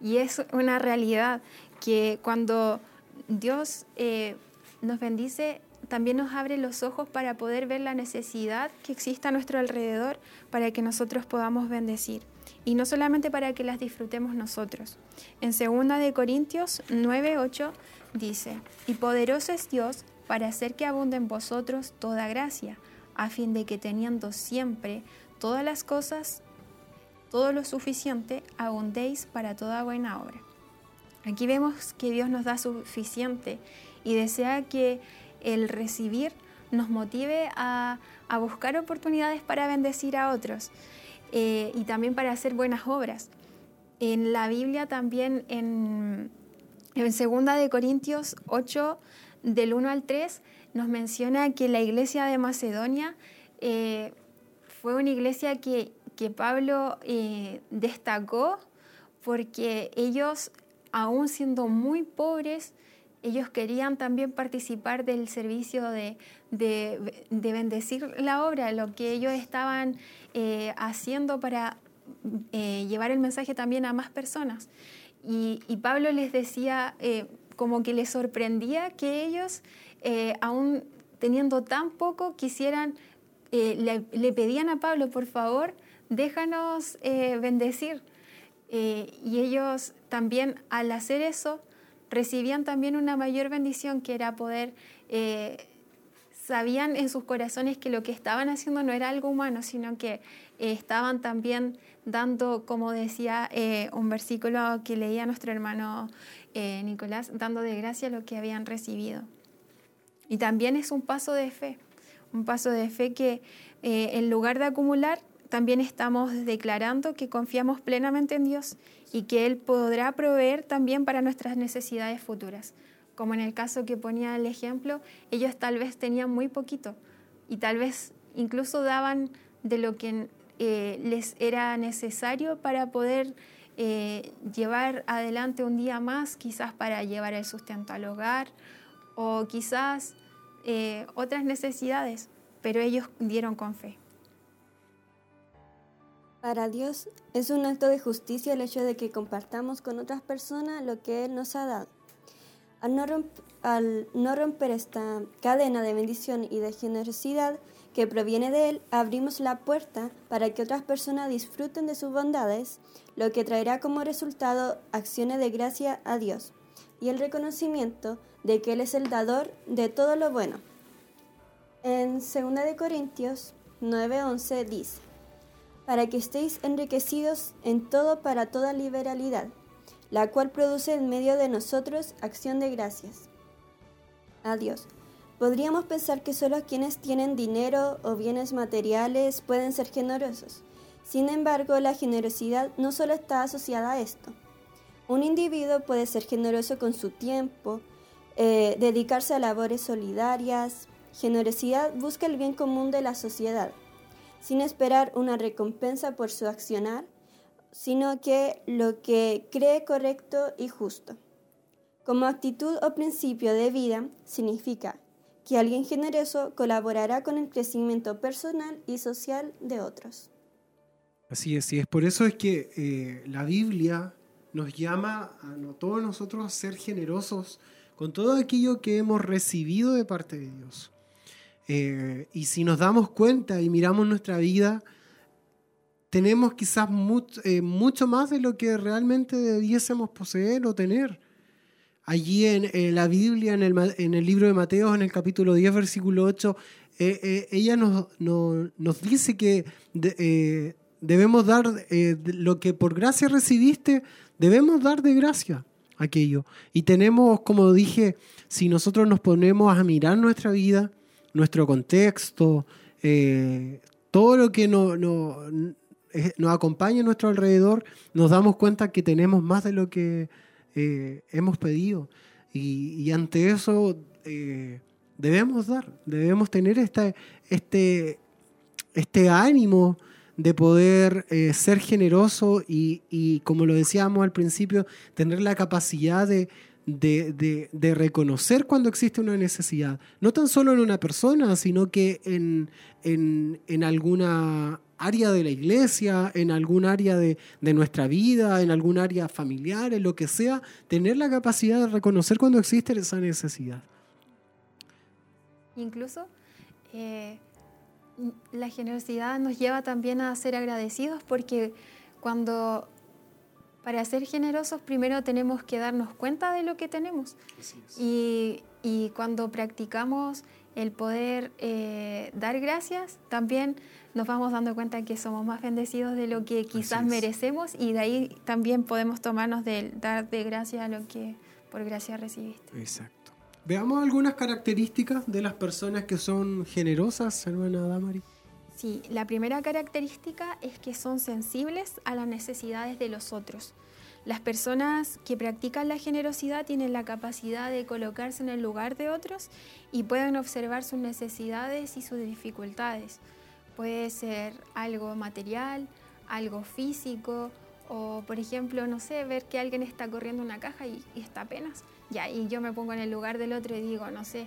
Y es una realidad que cuando Dios eh, nos bendice, también nos abre los ojos para poder ver la necesidad que existe a nuestro alrededor para que nosotros podamos bendecir. Y no solamente para que las disfrutemos nosotros. En 2 de Corintios 9:8 dice, "Y poderoso es Dios para hacer que abunde en vosotros toda gracia, a fin de que teniendo siempre todas las cosas, todo lo suficiente, abundéis para toda buena obra." Aquí vemos que Dios nos da suficiente y desea que el recibir nos motive a, buscar oportunidades para bendecir a otros eh, y también para hacer buenas obras. En la Biblia también, en, en 2 de Corintios 8, del 1 al 3, nos menciona que la iglesia de Macedonia eh, fue una iglesia que, Pablo eh, destacó porque ellos, aún siendo muy pobres, ellos querían también participar del servicio de, bendecir la obra, lo que ellos estaban eh, haciendo para llevar el mensaje también a más personas. Y, Pablo les decía, como que les sorprendía que ellos, aún teniendo tan poco, quisieran, le, le, pedían a Pablo, por favor, déjanos bendecir. y ellos también al hacer eso, recibían también una mayor bendición que era poder, eh, sabían en sus corazones que lo que estaban haciendo no era algo humano, sino que eh, estaban también dando, como decía eh, un versículo que leía nuestro hermano Nicolás, dando de gracia lo que habían recibido. Y también es un paso de fe, un paso de fe que en lugar de acumular, también estamos declarando que confiamos plenamente en Dios y que Él podrá proveer también para nuestras necesidades futuras. Como en el caso que ponía el ejemplo, ellos tal vez tenían muy poquito y tal vez incluso daban de lo que eh, les era necesario para poder eh, llevar adelante un día más, quizás para llevar el sustento al hogar o quizás eh, otras necesidades, pero ellos dieron con fe. Para Dios es un acto de justicia el hecho de que compartamos con otras personas lo que Él nos ha dado. Al no, romper, esta cadena de bendición y de generosidad que proviene de Él, abrimos la puerta para que otras personas disfruten de sus bondades, lo que traerá como resultado acciones de gracia a Dios y el reconocimiento de que Él es el dador de todo lo bueno. En 2 Corintios 9:11 dice, para que estéis enriquecidos en todo para toda liberalidad, la cual produce en medio de nosotros acción de gracias. Adiós. Podríamos pensar que solo quienes tienen dinero o bienes materiales pueden ser generosos. Sin embargo, la generosidad no solo está asociada a esto. Un individuo puede ser generoso con su tiempo, eh, dedicarse a labores solidarias. Generosidad busca el bien común de la sociedad sin esperar una recompensa por su accionar, sino que lo que cree correcto y justo. Como actitud o principio de vida significa que alguien generoso colaborará con el crecimiento personal y social de otros. Así es, y es por eso es que eh, la Biblia nos llama a todos nosotros a ser generosos con todo aquello que hemos recibido de parte de Dios. Eh, y si nos damos cuenta y miramos nuestra vida, tenemos quizás eh, mucho, más de lo que realmente debiésemos poseer o tener. Allí en, la Biblia, en el, libro de Mateo, en el capítulo 10, versículo 8, eh, ella nos, nos, dice que debemos dar lo que por gracia recibiste, debemos dar de gracia aquello. Y tenemos, como dije, si nosotros nos ponemos a mirar nuestra vida, nuestro contexto, eh, todo lo que no, nos acompaña a nuestro alrededor, nos damos cuenta que tenemos más de lo que eh, hemos pedido. Y, ante eso eh, debemos dar, debemos tener este, este, ánimo de poder eh, ser generoso y, como lo decíamos al principio, tener la capacidad de, de, reconocer cuando existe una necesidad, no tan solo en una persona, sino que en, en, alguna área de la iglesia, en algún área de, nuestra vida, en algún área familiar, en lo que sea, tener la capacidad de reconocer cuando existe esa necesidad. Incluso eh, la generosidad nos lleva también a ser agradecidos porque cuando para ser generosos primero tenemos que darnos cuenta de lo que tenemos. Y, y, cuando practicamos el poder eh, dar gracias, también nos vamos dando cuenta que somos más bendecidos de lo que quizás merecemos y de ahí también podemos tomarnos de dar de gracias a lo que por gracia recibiste. Exacto. Veamos algunas características de las personas que son generosas, hermana Damari. Sí, la primera característica es que son sensibles a las necesidades de los otros. Las personas que practican la generosidad tienen la capacidad de colocarse en el lugar de otros y pueden observar sus necesidades y sus dificultades. Puede ser algo material, algo físico o, por ejemplo, no sé, ver que alguien está corriendo una caja y, y está apenas. Ya, y yo me pongo en el lugar del otro y digo, no sé,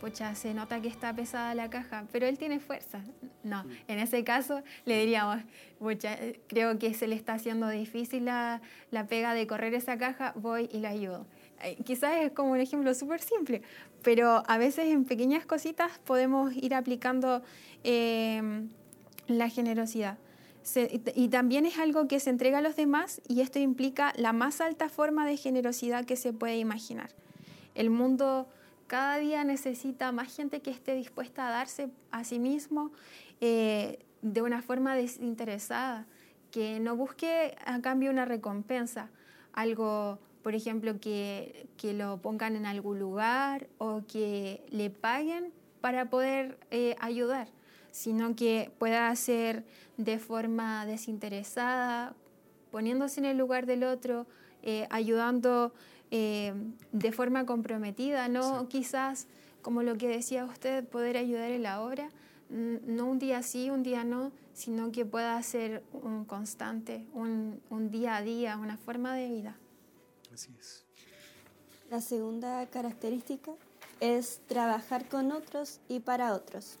pucha, se nota que está pesada la caja, pero él tiene fuerza. No, en ese caso le diríamos, pucha, creo que se le está haciendo difícil la, pega de correr esa caja, voy y la ayudo. Eh, quizás es como un ejemplo súper simple, pero a veces en pequeñas cositas podemos ir aplicando em, la generosidad. y también es algo que se entrega a los demás y esto implica la más alta forma de generosidad que se puede imaginar. El mundo cada día necesita más gente que esté dispuesta a darse a sí mismo eh, de una forma desinteresada, que no busque a cambio una recompensa, algo, por ejemplo, que, lo pongan en algún lugar o que le paguen para poder eh, ayudar, sino que pueda hacer de forma desinteresada, poniéndose en el lugar del otro, eh, ayudando eh, de forma comprometida, no quizás, como lo que decía usted, poder ayudar en la obra, no un día sí, un día no, sino que pueda ser un constante, un, un día a día, una forma de vida. Así es. La segunda característica es trabajar con otros y para otros.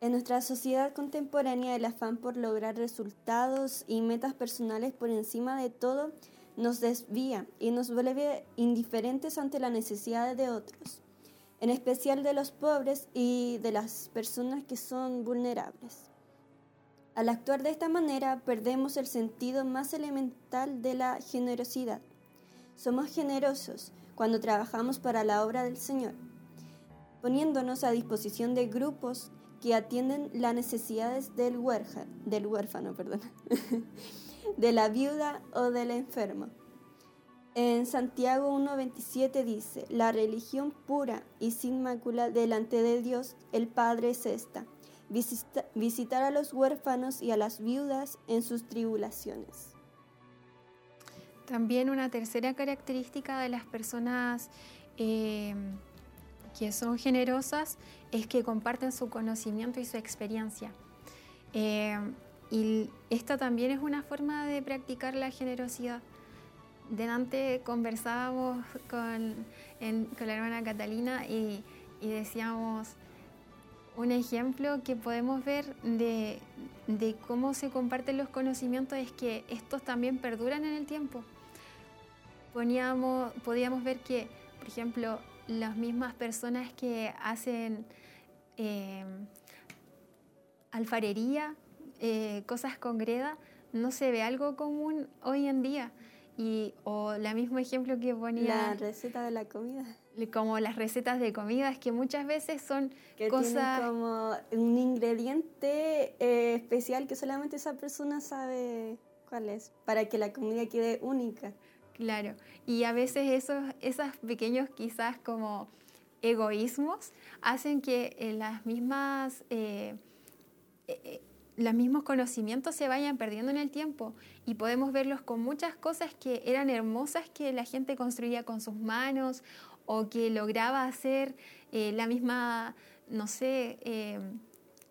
En nuestra sociedad contemporánea el afán por lograr resultados y metas personales por encima de todo nos desvía y nos vuelve indiferentes ante las necesidades de otros, en especial de los pobres y de las personas que son vulnerables. Al actuar de esta manera perdemos el sentido más elemental de la generosidad. Somos generosos cuando trabajamos para la obra del Señor, poniéndonos a disposición de grupos que atienden las necesidades del, huérfano, del huérfano. Perdón. de la viuda o del enfermo. En Santiago 1.27 dice, la religión pura y sin mácula delante de Dios el Padre es esta, visitar a los huérfanos y a las viudas en sus tribulaciones. También una tercera característica de las personas eh, que son generosas es que comparten su conocimiento y su experiencia. Eh, y esta también es una forma de practicar la generosidad. Delante conversábamos con, la hermana Catalina y, decíamos un ejemplo que podemos ver de, cómo se comparten los conocimientos es que estos también perduran en el tiempo. Poníamos, podíamos ver que, por ejemplo, las mismas personas que hacen eh, alfarería eh, cosas con greda, no se ve algo común hoy en día. Y, o el mismo ejemplo que ponía... La receta de la comida. Como las recetas de comidas, que muchas veces son que cosas... como un ingrediente eh, especial que solamente esa persona sabe cuál es, para que la comida quede única. Claro, y a veces esos, esos pequeños quizás como egoísmos hacen que las mismas los mismos conocimientos se vayan perdiendo en el tiempo y podemos verlos con muchas cosas que eran hermosas que la gente construía con sus manos o que lograba hacer eh, la misma, no sé, eh,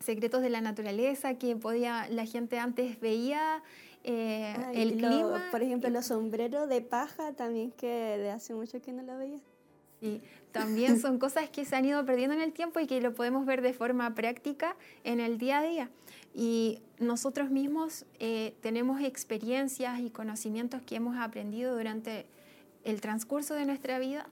secretos de la naturaleza que podía la gente antes veía eh, el clima. Por ejemplo, los sombreros de paja también que de hace mucho que no lo veía. Sí, también son cosas que se han ido perdiendo en el tiempo y que lo podemos ver de forma práctica en el día a día. Y nosotros mismos eh, tenemos experiencias y conocimientos que hemos aprendido durante el transcurso de nuestra vida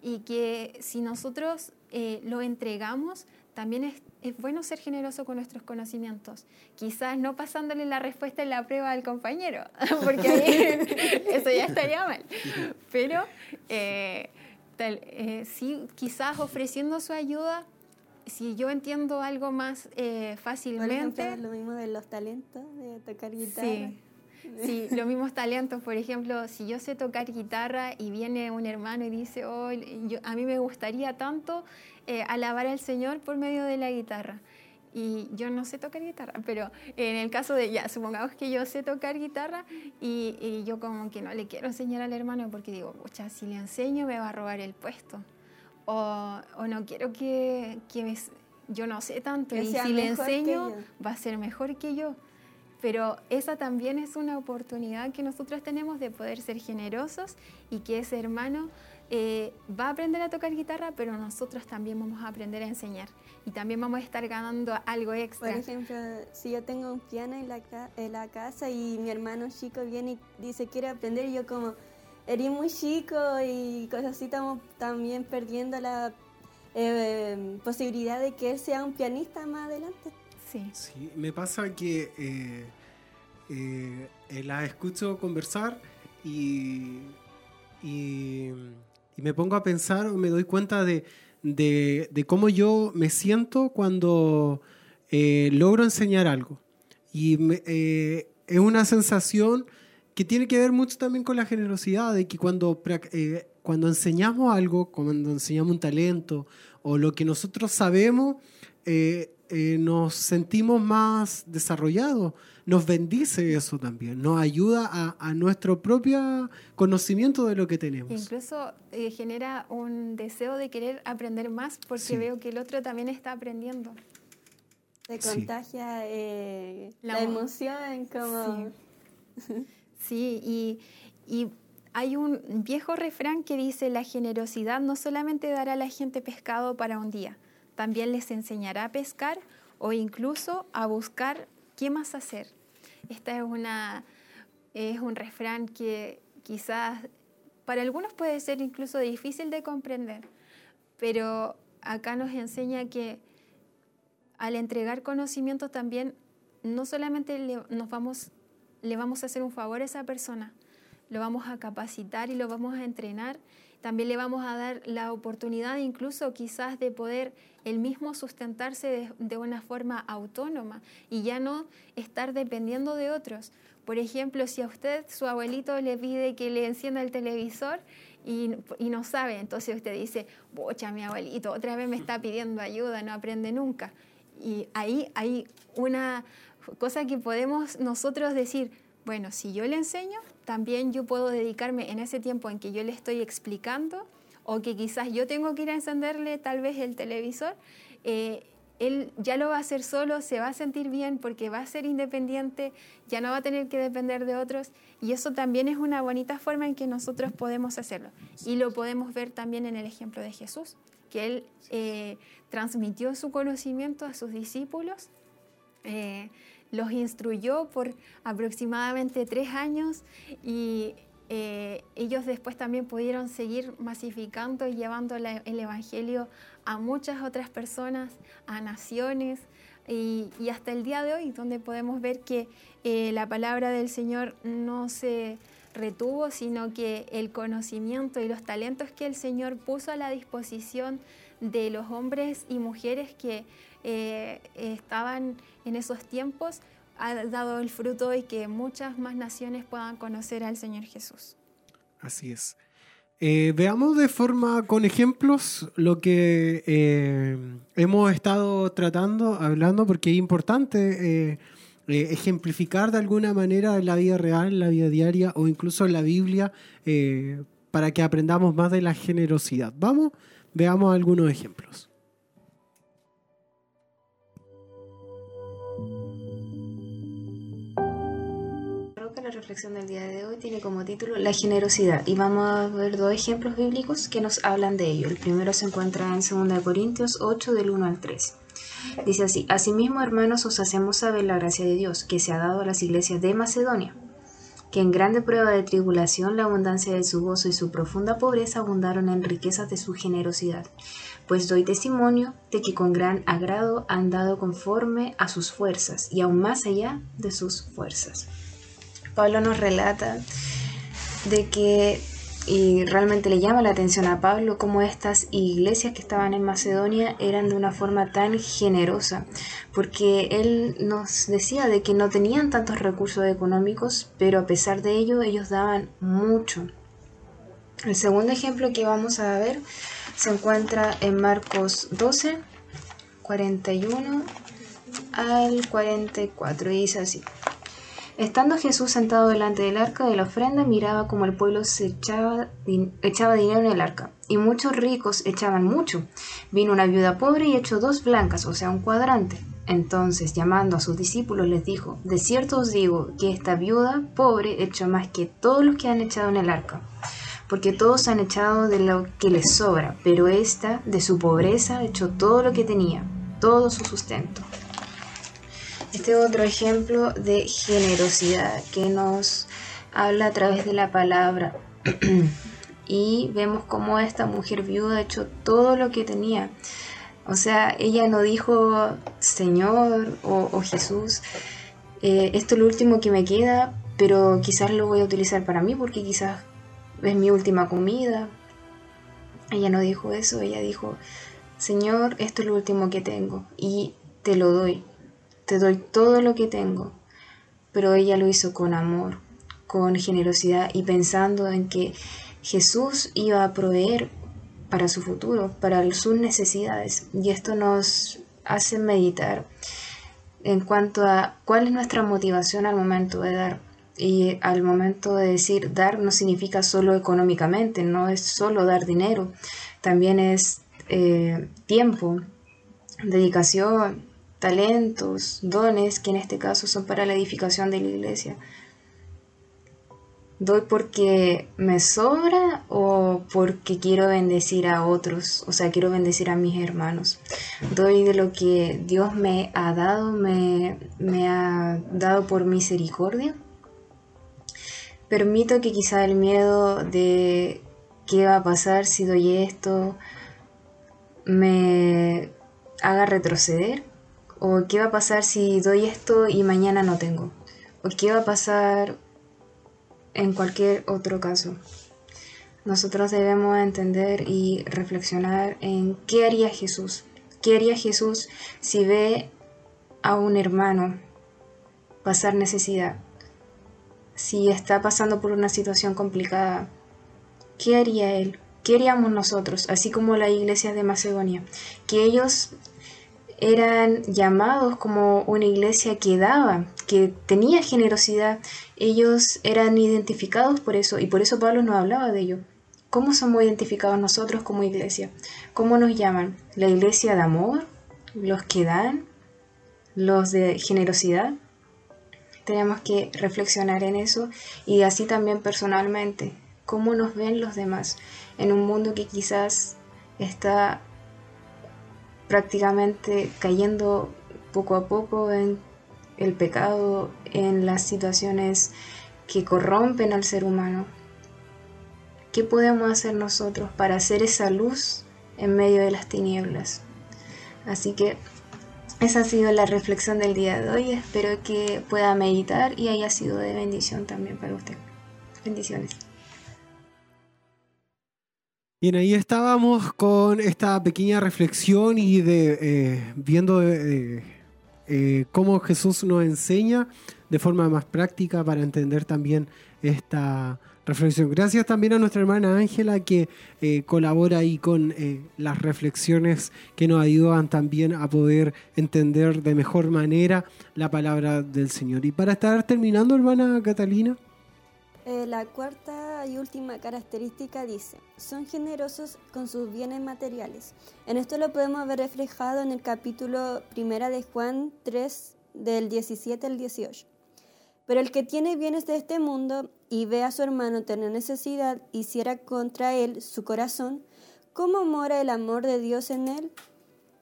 y que si nosotros eh, lo entregamos, también es, es, bueno ser generoso con nuestros conocimientos. Quizás no pasándole la respuesta en la prueba al compañero, porque ahí eso ya estaría mal. Pero eh, eh, sí, quizás ofreciendo su ayuda, si yo entiendo algo más eh, fácilmente. Por lo mismo de los talentos, de tocar guitarra. Sí. Sí, los mismos talentos. Por ejemplo, si yo sé tocar guitarra y viene un hermano y dice, oh, a mí me gustaría tanto eh, alabar al Señor por medio de la guitarra. Y yo no sé tocar guitarra, pero en el caso de, ya, supongamos que yo sé tocar guitarra y, yo como que no le quiero enseñar al hermano porque digo, pucha, si le enseño me va a robar el puesto. O, o no quiero que, que yo no sé tanto y si le enseño va a ser mejor que yo. Pero esa también es una oportunidad que nosotros tenemos de poder ser generosos y que ese hermano eh, va a aprender a tocar guitarra, pero nosotros también vamos a aprender a enseñar y también vamos a estar ganando algo extra. Por ejemplo, si yo tengo un piano en la, en la casa y mi hermano chico viene y dice quiere aprender, y yo como, eres muy chico y cosas así estamos también perdiendo la eh, posibilidad de que él sea un pianista más adelante. Sí. me pasa que eh, eh, la escucho conversar y, y, me pongo a pensar o me doy cuenta de, de, cómo yo me siento cuando eh, logro enseñar algo. Y es una sensación que tiene que ver mucho también con la generosidad, de que cuando, cuando enseñamos algo, cuando enseñamos un talento o lo que nosotros sabemos, eh, nos sentimos más desarrollados. Nos bendice eso también, nos ayuda a, nuestro propio conocimiento de lo que tenemos. Incluso eh, genera un deseo de querer aprender más porque veo que el otro también está aprendiendo. Se contagia eh, la, emoción, como... Sí, y, y hay un viejo refrán que dice, la generosidad no solamente dará a la gente pescado para un día, también les enseñará a pescar o incluso a buscar qué más hacer. Esta es, una, es un refrán que quizás para algunos puede ser incluso difícil de comprender, pero acá nos enseña que al entregar conocimiento también no solamente nos vamos, le vamos a hacer un favor a esa persona, lo vamos a capacitar y lo vamos a entrenar, también le vamos a dar la oportunidad incluso quizás de poder el mismo sustentarse de, una forma autónoma y ya no estar dependiendo de otros. Por ejemplo, si a usted su abuelito le pide que le encienda el televisor y, y no sabe, entonces usted dice, bocha, mi abuelito otra vez me está pidiendo ayuda, no aprende nunca. Y ahí hay una cosa que podemos nosotros decir, bueno, si yo le enseño, también yo puedo dedicarme en ese tiempo en que yo le estoy explicando o que quizás yo tengo que ir a encenderle tal vez el televisor, eh, él ya lo va a hacer solo, se va a sentir bien porque va a ser independiente, ya no va a tener que depender de otros y eso también es una bonita forma en que nosotros podemos hacerlo. Y lo podemos ver también en el ejemplo de Jesús, que él eh, transmitió su conocimiento a sus discípulos. Eh, los instruyó por aproximadamente tres años y eh, ellos después también pudieron seguir masificando y llevando el Evangelio a muchas otras personas, a naciones. Y, hasta el día de hoy, donde podemos ver que eh, la palabra del Señor no se retuvo, sino que el conocimiento y los talentos que el Señor puso a la disposición de los hombres y mujeres que eh, estaban en esos tiempos ha dado el fruto y que muchas más naciones puedan conocer al Señor Jesús. Así es. Eh, veamos de forma con ejemplos lo que eh, hemos estado tratando, hablando, porque es importante ejemplificar de alguna manera la vida real, la vida diaria o incluso la Biblia para que aprendamos más de la generosidad. Vamos, Veamos algunos ejemplos. La reflexión del día de hoy tiene como título La generosidad y vamos a ver dos ejemplos bíblicos que nos hablan de ello. El primero se encuentra en 2 Corintios 8 del 1 al 3. Dice así, Asimismo hermanos os hacemos saber la gracia de Dios que se ha dado a las iglesias de Macedonia que en grande prueba de tribulación la abundancia de su gozo y su profunda pobreza abundaron en riquezas de su generosidad. Pues doy testimonio de que con gran agrado han dado conforme a sus fuerzas y aún más allá de sus fuerzas. Pablo nos relata de que y realmente le llama la atención a Pablo cómo estas iglesias que estaban en Macedonia eran de una forma tan generosa, porque él nos decía de que no tenían tantos recursos económicos, pero a pesar de ello ellos daban mucho. El segundo ejemplo que vamos a ver se encuentra en Marcos 12, 41 al 44 y dice así. Estando Jesús sentado delante del arca de la ofrenda, miraba como el pueblo se echaba, echaba dinero en el arca, y muchos ricos echaban mucho. Vino una viuda pobre y echó dos blancas, o sea, un cuadrante. Entonces, llamando a sus discípulos, les dijo, De cierto os digo que esta viuda pobre echó más que todos los que han echado en el arca, porque todos han echado de lo que les sobra, pero esta, de su pobreza, echó todo lo que tenía, todo su sustento. Este otro ejemplo de generosidad que nos habla a través de la palabra. y vemos cómo esta mujer viuda hecho todo lo que tenía. O sea, ella no dijo Señor o, Jesús, eh, esto es lo último que me queda, pero quizás lo voy a utilizar para mí porque quizás es mi última comida. Ella no dijo eso, ella dijo, Señor, esto es lo último que tengo y te lo doy te doy todo lo que tengo. Pero ella lo hizo con amor, con generosidad y pensando en que Jesús iba a proveer para su futuro, para sus necesidades. Y esto nos hace meditar en cuanto a cuál es nuestra motivación al momento de dar. Y al momento de decir dar no significa solo económicamente, no es solo dar dinero, también es eh, tiempo, dedicación, talentos, dones, que en este caso son para la edificación de la iglesia. ¿Doy porque me sobra o porque quiero bendecir a otros? O sea, quiero bendecir a mis hermanos. ¿Doy de lo que Dios me ha dado, me, ha dado por misericordia? Permito que quizá el miedo de qué va a pasar si doy esto me haga retroceder o qué va a pasar si doy esto y mañana no tengo, o qué va a pasar en cualquier otro caso. Nosotros debemos entender y reflexionar en qué haría Jesús. ¿Qué haría Jesús si ve a un hermano pasar necesidad? Si está pasando por una situación complicada, ¿qué haría él? ¿Qué haríamos nosotros? Así como la iglesia de Macedonia. Que ellos eran llamados como una iglesia que daba, que tenía generosidad. Ellos eran identificados por eso y por eso Pablo nos hablaba de ello. ¿Cómo somos identificados nosotros como iglesia? ¿Cómo nos llaman? ¿La iglesia de amor? ¿Los que dan? ¿Los de generosidad? Tenemos que reflexionar en eso y así también personalmente. ¿Cómo nos ven los demás en un mundo que quizás está prácticamente cayendo poco a poco en el pecado, en las situaciones que corrompen al ser humano. ¿Qué podemos hacer nosotros para hacer esa luz en medio de las tinieblas? Así que esa ha sido la reflexión del día de hoy. Espero que pueda meditar y haya sido de bendición también para usted. Bendiciones. Bien, ahí estábamos con esta pequeña reflexión y de eh, viendo eh, eh, cómo Jesús nos enseña de forma más práctica para entender también esta reflexión. Gracias también a nuestra hermana Ángela que colabora ahí con las reflexiones que nos ayudan también a poder entender de mejor manera la palabra del Señor. Y para estar terminando, hermana Catalina. Eh, la cuarta y última característica dice, son generosos con sus bienes materiales. En esto lo podemos ver reflejado en el capítulo primera de Juan 3 del 17 al 18. Pero el que tiene bienes de este mundo y ve a su hermano tener necesidad y cierra contra él su corazón, ¿cómo mora el amor de Dios en él?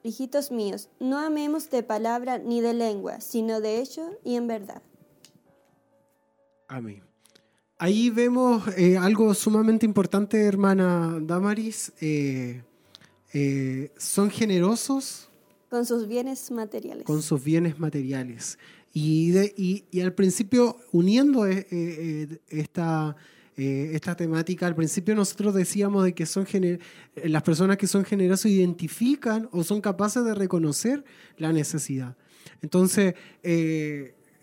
Hijitos míos, no amemos de palabra ni de lengua, sino de hecho y en verdad. Amén. Ahí vemos eh, algo sumamente importante, hermana Damaris. Eh, eh, son generosos. Con sus bienes materiales. Con sus bienes materiales. Y, y, al principio, uniendo esta, esta temática, al principio nosotros decíamos de que son las personas que son generosas identifican o son capaces de reconocer la necesidad. Entonces,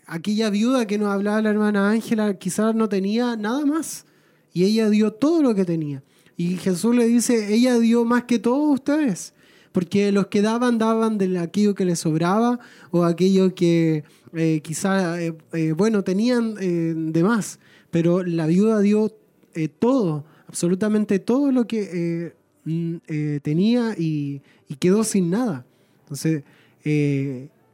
aquella viuda que nos hablaba la hermana Ángela quizás no tenía nada más y ella dio todo lo que tenía. Y Jesús le dice, ella dio más que todos ustedes, porque los que daban daban de aquello que les sobraba o aquello que eh, quizás, eh, eh, bueno, tenían de más, pero la viuda dio todo, absolutamente todo lo que mm, tenía y, y, quedó sin nada. Entonces,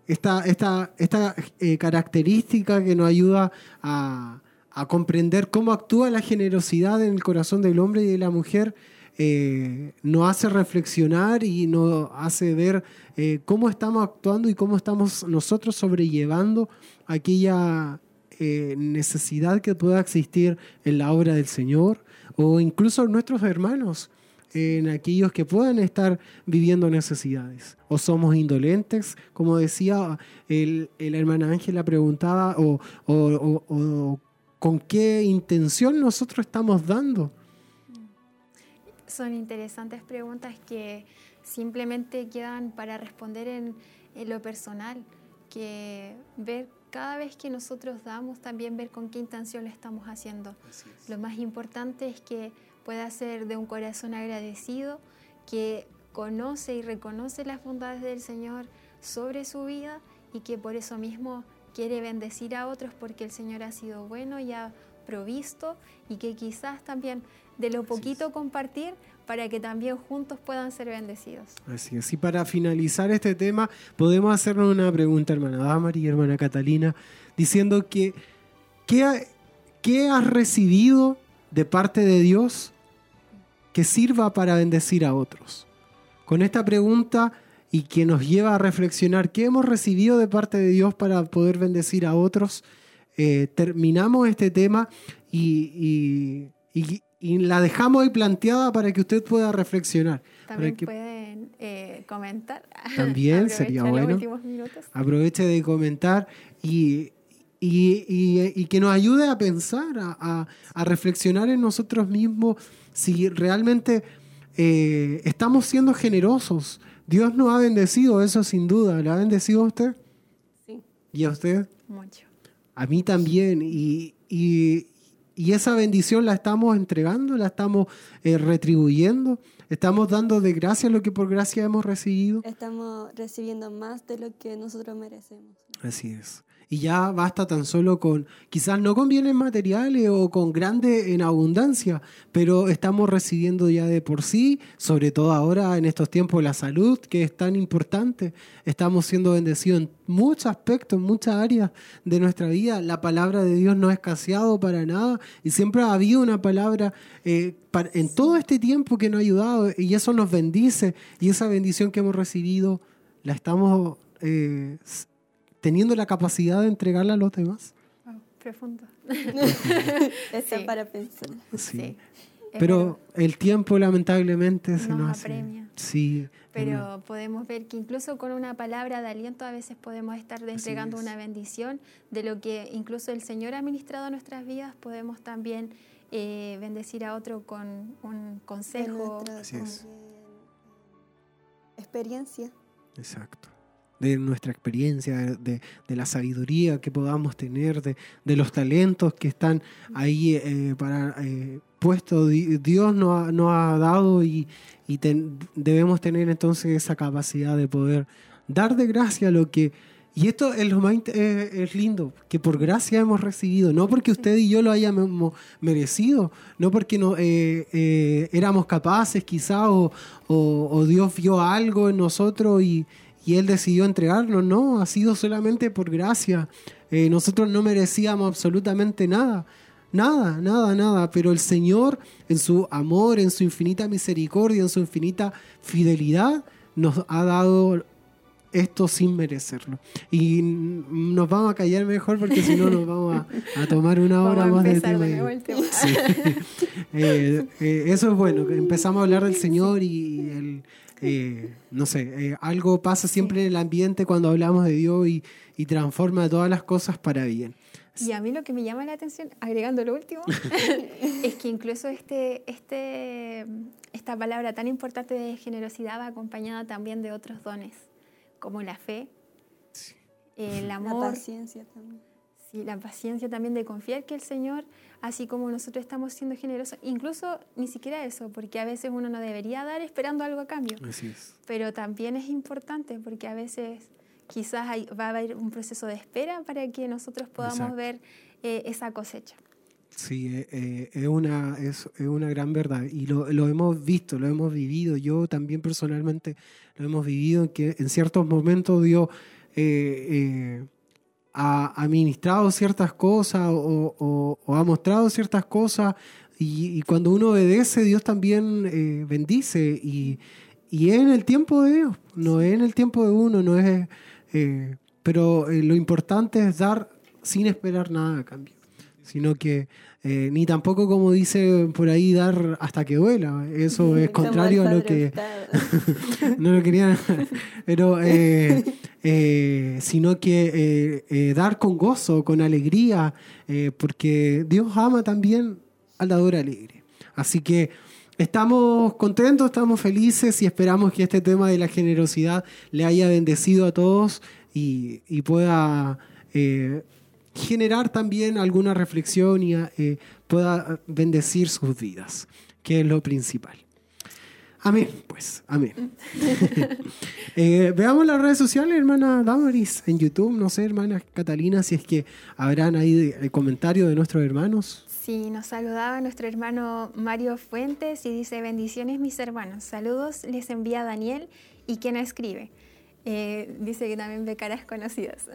esta, esta, esta eh, característica que nos ayuda a, comprender cómo actúa la generosidad en el corazón del hombre y de la mujer, eh, nos hace reflexionar y nos hace ver eh, cómo estamos actuando y cómo estamos nosotros sobrellevando aquella necesidad que pueda existir en la obra del Señor o incluso nuestros hermanos en aquellos que puedan estar viviendo necesidades. O somos indolentes, como decía el, el hermana Ángela preguntaba, o, o, con qué intención nosotros estamos dando. Son interesantes preguntas que simplemente quedan para responder en, en lo personal, que ver cada vez que nosotros damos, también ver con qué intención lo estamos haciendo. Lo más importante es que pueda ser de un corazón agradecido, que conoce y reconoce las bondades del Señor sobre su vida y que por eso mismo quiere bendecir a otros porque el Señor ha sido bueno y ha provisto y que quizás también de lo poquito compartir para que también juntos puedan ser bendecidos. Así es. Y para finalizar este tema, podemos hacernos una pregunta, hermana Damari y hermana Catalina, diciendo que ¿qué, qué has recibido de parte de Dios que sirva para bendecir a otros. Con esta pregunta y que nos lleva a reflexionar qué hemos recibido de parte de Dios para poder bendecir a otros, eh, terminamos este tema y, la dejamos ahí planteada para que usted pueda reflexionar. También pueden eh, comentar. También sería bueno. Aproveche de comentar y, y, que nos ayude a pensar, a, reflexionar en nosotros mismos si realmente eh, estamos siendo generosos. Dios nos ha bendecido, eso sin duda. ¿Le ha bendecido a usted? Sí. ¿Y a usted? Mucho. A mí también. Y, esa bendición la estamos entregando, la estamos eh, retribuyendo. Estamos dando de gracia lo que por gracia hemos recibido. Estamos recibiendo más de lo que nosotros merecemos. Así es y ya basta tan solo con, quizás no con bienes materiales o con grandes en abundancia, pero estamos recibiendo ya de por sí, sobre todo ahora en estos tiempos, la salud, que es tan importante. Estamos siendo bendecidos en muchos aspectos, en muchas áreas de nuestra vida. La palabra de Dios no ha escaseado para nada y siempre ha habido una palabra eh, en todo este tiempo que nos ha ayudado y eso nos bendice y esa bendición que hemos recibido la estamos... Eh, teniendo la capacidad de entregarla a los demás. profundo. Está para pensar. Sí. Pero el tiempo lamentablemente se nos, apremia. Sí. Pero podemos ver que incluso con una palabra de aliento a veces podemos estar entregando una bendición de lo que incluso el Señor ha ministrado a nuestras vidas, podemos también eh, bendecir a otro con un consejo. Así es. Experiencia. Exacto de nuestra experiencia, de, la sabiduría que podamos tener, de, los talentos que están ahí eh, para eh, puestos. Dios nos ha, dado y, debemos tener entonces esa capacidad de poder dar de gracia lo que... Y esto es lo más eh, es lindo, que por gracia hemos recibido, no porque usted y yo lo hayamos merecido, no porque no, éramos capaces quizá o, o Dios vio algo en nosotros y, y Él decidió entregarnos, no, ha sido solamente por gracia. Eh, nosotros no merecíamos absolutamente nada, nada, nada, nada, pero el Señor en su amor, en su infinita misericordia, en su infinita fidelidad, nos ha dado esto sin merecerlo. Y nos vamos a callar mejor porque si no nos vamos a, tomar una hora más de tema. Eh, eh, eso es bueno, empezamos a hablar del Señor y el, eh, no sé, algo pasa siempre en el ambiente cuando hablamos de Dios y, y transforma todas las cosas para bien. Y a mí lo que me llama la atención, agregando lo último, es que incluso este, este, esta palabra tan importante de generosidad va acompañada también de otros dones como la fe, el amor. La paciencia también. Sí, la paciencia también de confiar que el Señor, así como nosotros estamos siendo generosos, incluso ni siquiera eso, porque a veces uno no debería dar esperando algo a cambio. Así es. Pero también es importante porque a veces quizás va a haber un proceso de espera para que nosotros podamos ver eh, esa cosecha. Sí, eh, eh, es, una, es, una gran verdad y lo, lo, hemos visto, lo hemos vivido. Yo también personalmente lo hemos vivido, que en ciertos momentos Dios eh, ha administrado ciertas cosas o, ha mostrado ciertas cosas. Y, cuando uno obedece, Dios también bendice. Y, y, es en el tiempo de Dios, no es en el tiempo de uno, no es... pero lo importante es dar sin esperar nada a cambio sino que eh, ni tampoco como dice por ahí dar hasta que duela. Eso es contrario a lo que no lo querían, pero eh, eh, sino que dar con gozo, con alegría, porque Dios ama también al dador alegre. Así que estamos contentos, estamos felices y esperamos que este tema de la generosidad le haya bendecido a todos y, y pueda generar también alguna reflexión y eh, pueda bendecir sus vidas, que es lo principal. Amén, pues, amén. Eh, veamos las redes sociales, hermana Damaris, en YouTube, no sé, hermana Catalina, si es que habrán ahí el comentario de nuestros hermanos. Sí, nos saludaba nuestro hermano Mario Fuentes y dice, bendiciones mis hermanos, saludos les envía Daniel y quien escribe. Eh, dice que también ve caras conocidas.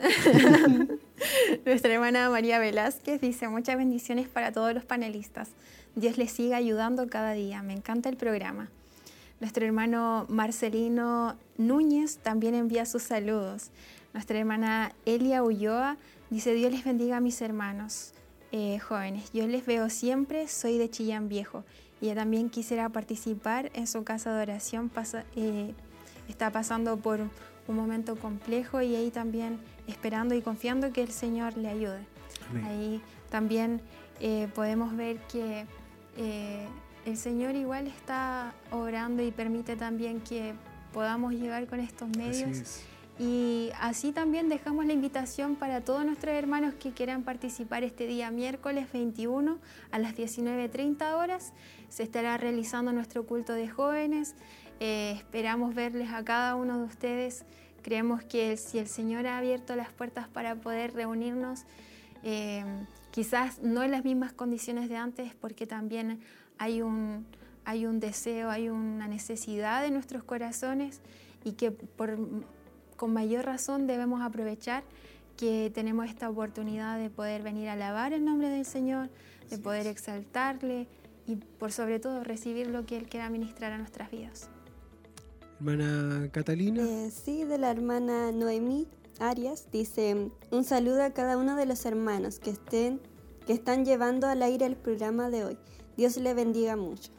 Nuestra hermana María Velázquez dice muchas bendiciones para todos los panelistas. Dios les siga ayudando cada día. Me encanta el programa. Nuestro hermano Marcelino Núñez también envía sus saludos. Nuestra hermana Elia Ulloa dice Dios les bendiga a mis hermanos eh, jóvenes. Yo les veo siempre, soy de Chillán Viejo. Y ella también quisiera participar en su casa de oración. Eh, está pasando por un momento complejo y ahí también esperando y confiando que el Señor le ayude. Ahí también eh, podemos ver que eh, el Señor igual está obrando y permite también que podamos llegar con estos medios. Y así también dejamos la invitación para todos nuestros hermanos que quieran participar este día miércoles 21 a las 19.30 horas. Se estará realizando nuestro culto de jóvenes. Eh, esperamos verles a cada uno de ustedes. Creemos que si el Señor ha abierto las puertas para poder reunirnos, eh, quizás no en las mismas condiciones de antes, porque también hay un, hay un deseo, hay una necesidad en nuestros corazones y que por, con mayor razón debemos aprovechar que tenemos esta oportunidad de poder venir a alabar el nombre del Señor, de poder exaltarle y por sobre todo recibir lo que Él quiera ministrar a nuestras vidas. Hermana Catalina. Eh, sí, de la hermana Noemí Arias. Dice, un saludo a cada uno de los hermanos que, estén, que están llevando al aire el programa de hoy. Dios le bendiga mucho.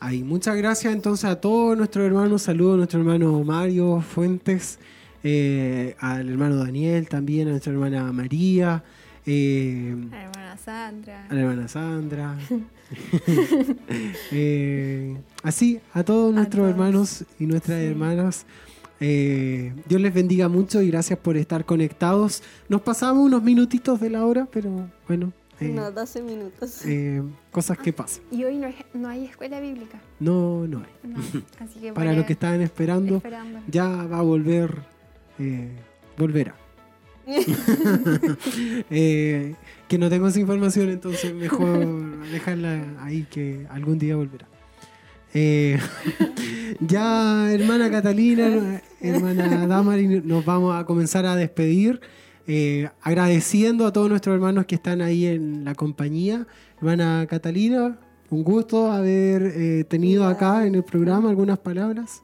Ay, muchas gracias entonces a todos nuestros hermanos. Saludos a nuestro hermano Mario Fuentes, eh, al hermano Daniel también, a nuestra hermana María. Eh, a la hermana Sandra. A la hermana Sandra. Eh, así, a todos nuestros hermanos y nuestras hermanas. Eh, Dios les bendiga mucho y gracias por estar conectados. Nos pasamos unos minutitos de la hora, pero bueno. Eh, no, 12 minutos. cosas que pasan. Y hoy no, hay escuela bíblica. No, no hay. Para los que estaban esperando, ya va a volver, volverá. Eh, que no tengo esa información, entonces mejor dejarla ahí que algún día volverá. Eh, ya, hermana Catalina, hermana Damari, nos vamos a comenzar a despedir. Eh, agradeciendo a todos nuestros hermanos que están ahí en la compañía. Hermana Catalina, un gusto haber eh, tenido acá en el programa algunas palabras.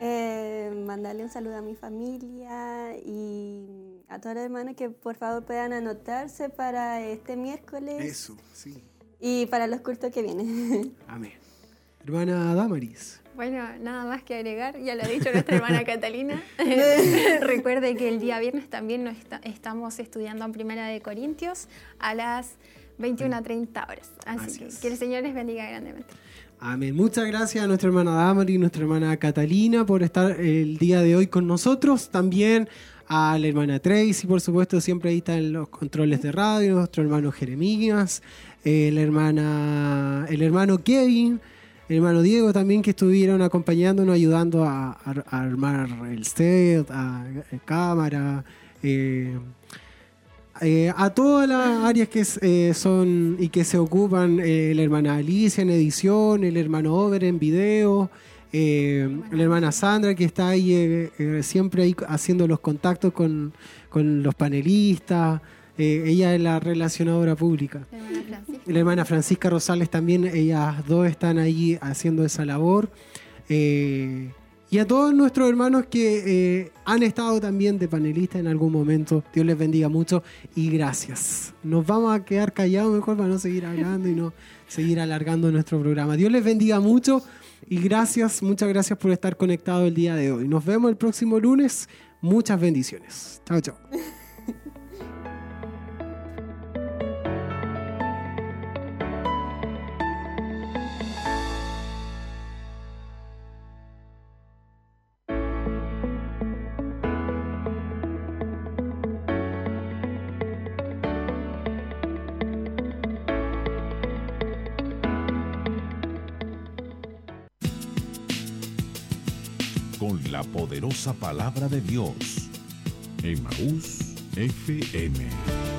Eh, mandarle un saludo a mi familia y a todos los hermanos que por favor puedan anotarse para este miércoles. Eso, sí. Y para los cultos que vienen. Amén. Hermana Damaris. Bueno, nada más que agregar, ya lo ha dicho nuestra hermana Catalina. Recuerde que el día viernes también nos estamos estudiando en Primera de Corintios a las 21 a 30 horas. Así, que, que el Señor les bendiga grandemente. Amén. Muchas gracias a nuestra hermana Damaris y nuestra hermana Catalina por estar el día de hoy con nosotros. También a la hermana Tracy, por supuesto, siempre ahí están los controles de radio, nuestro hermano Jeremías, eh, la hermana, el hermano Kevin el hermano Diego también que estuvieron acompañándonos, ayudando a, armar el set, a, cámara, eh, eh, a todas las áreas que eh, son y que se ocupan, la hermana Alicia en edición, el hermano Over en video, la hermana Sandra que está ahí siempre ahí haciendo los contactos con, con los panelistas. Eh, ella es la relacionadora pública. La hermana, Francisca Rosales también, ellas dos están ahí haciendo esa labor. Eh, y a todos nuestros hermanos que eh, han estado también de panelistas en algún momento, Dios les bendiga mucho y gracias. Nos vamos a quedar callados mejor para no seguir hablando y no seguir alargando nuestro programa. Dios les bendiga mucho y gracias, muchas gracias por estar conectados el día de hoy. Nos vemos el próximo lunes. Muchas bendiciones. Chao, chao. Poderosa palabra de Dios. Emaús FM.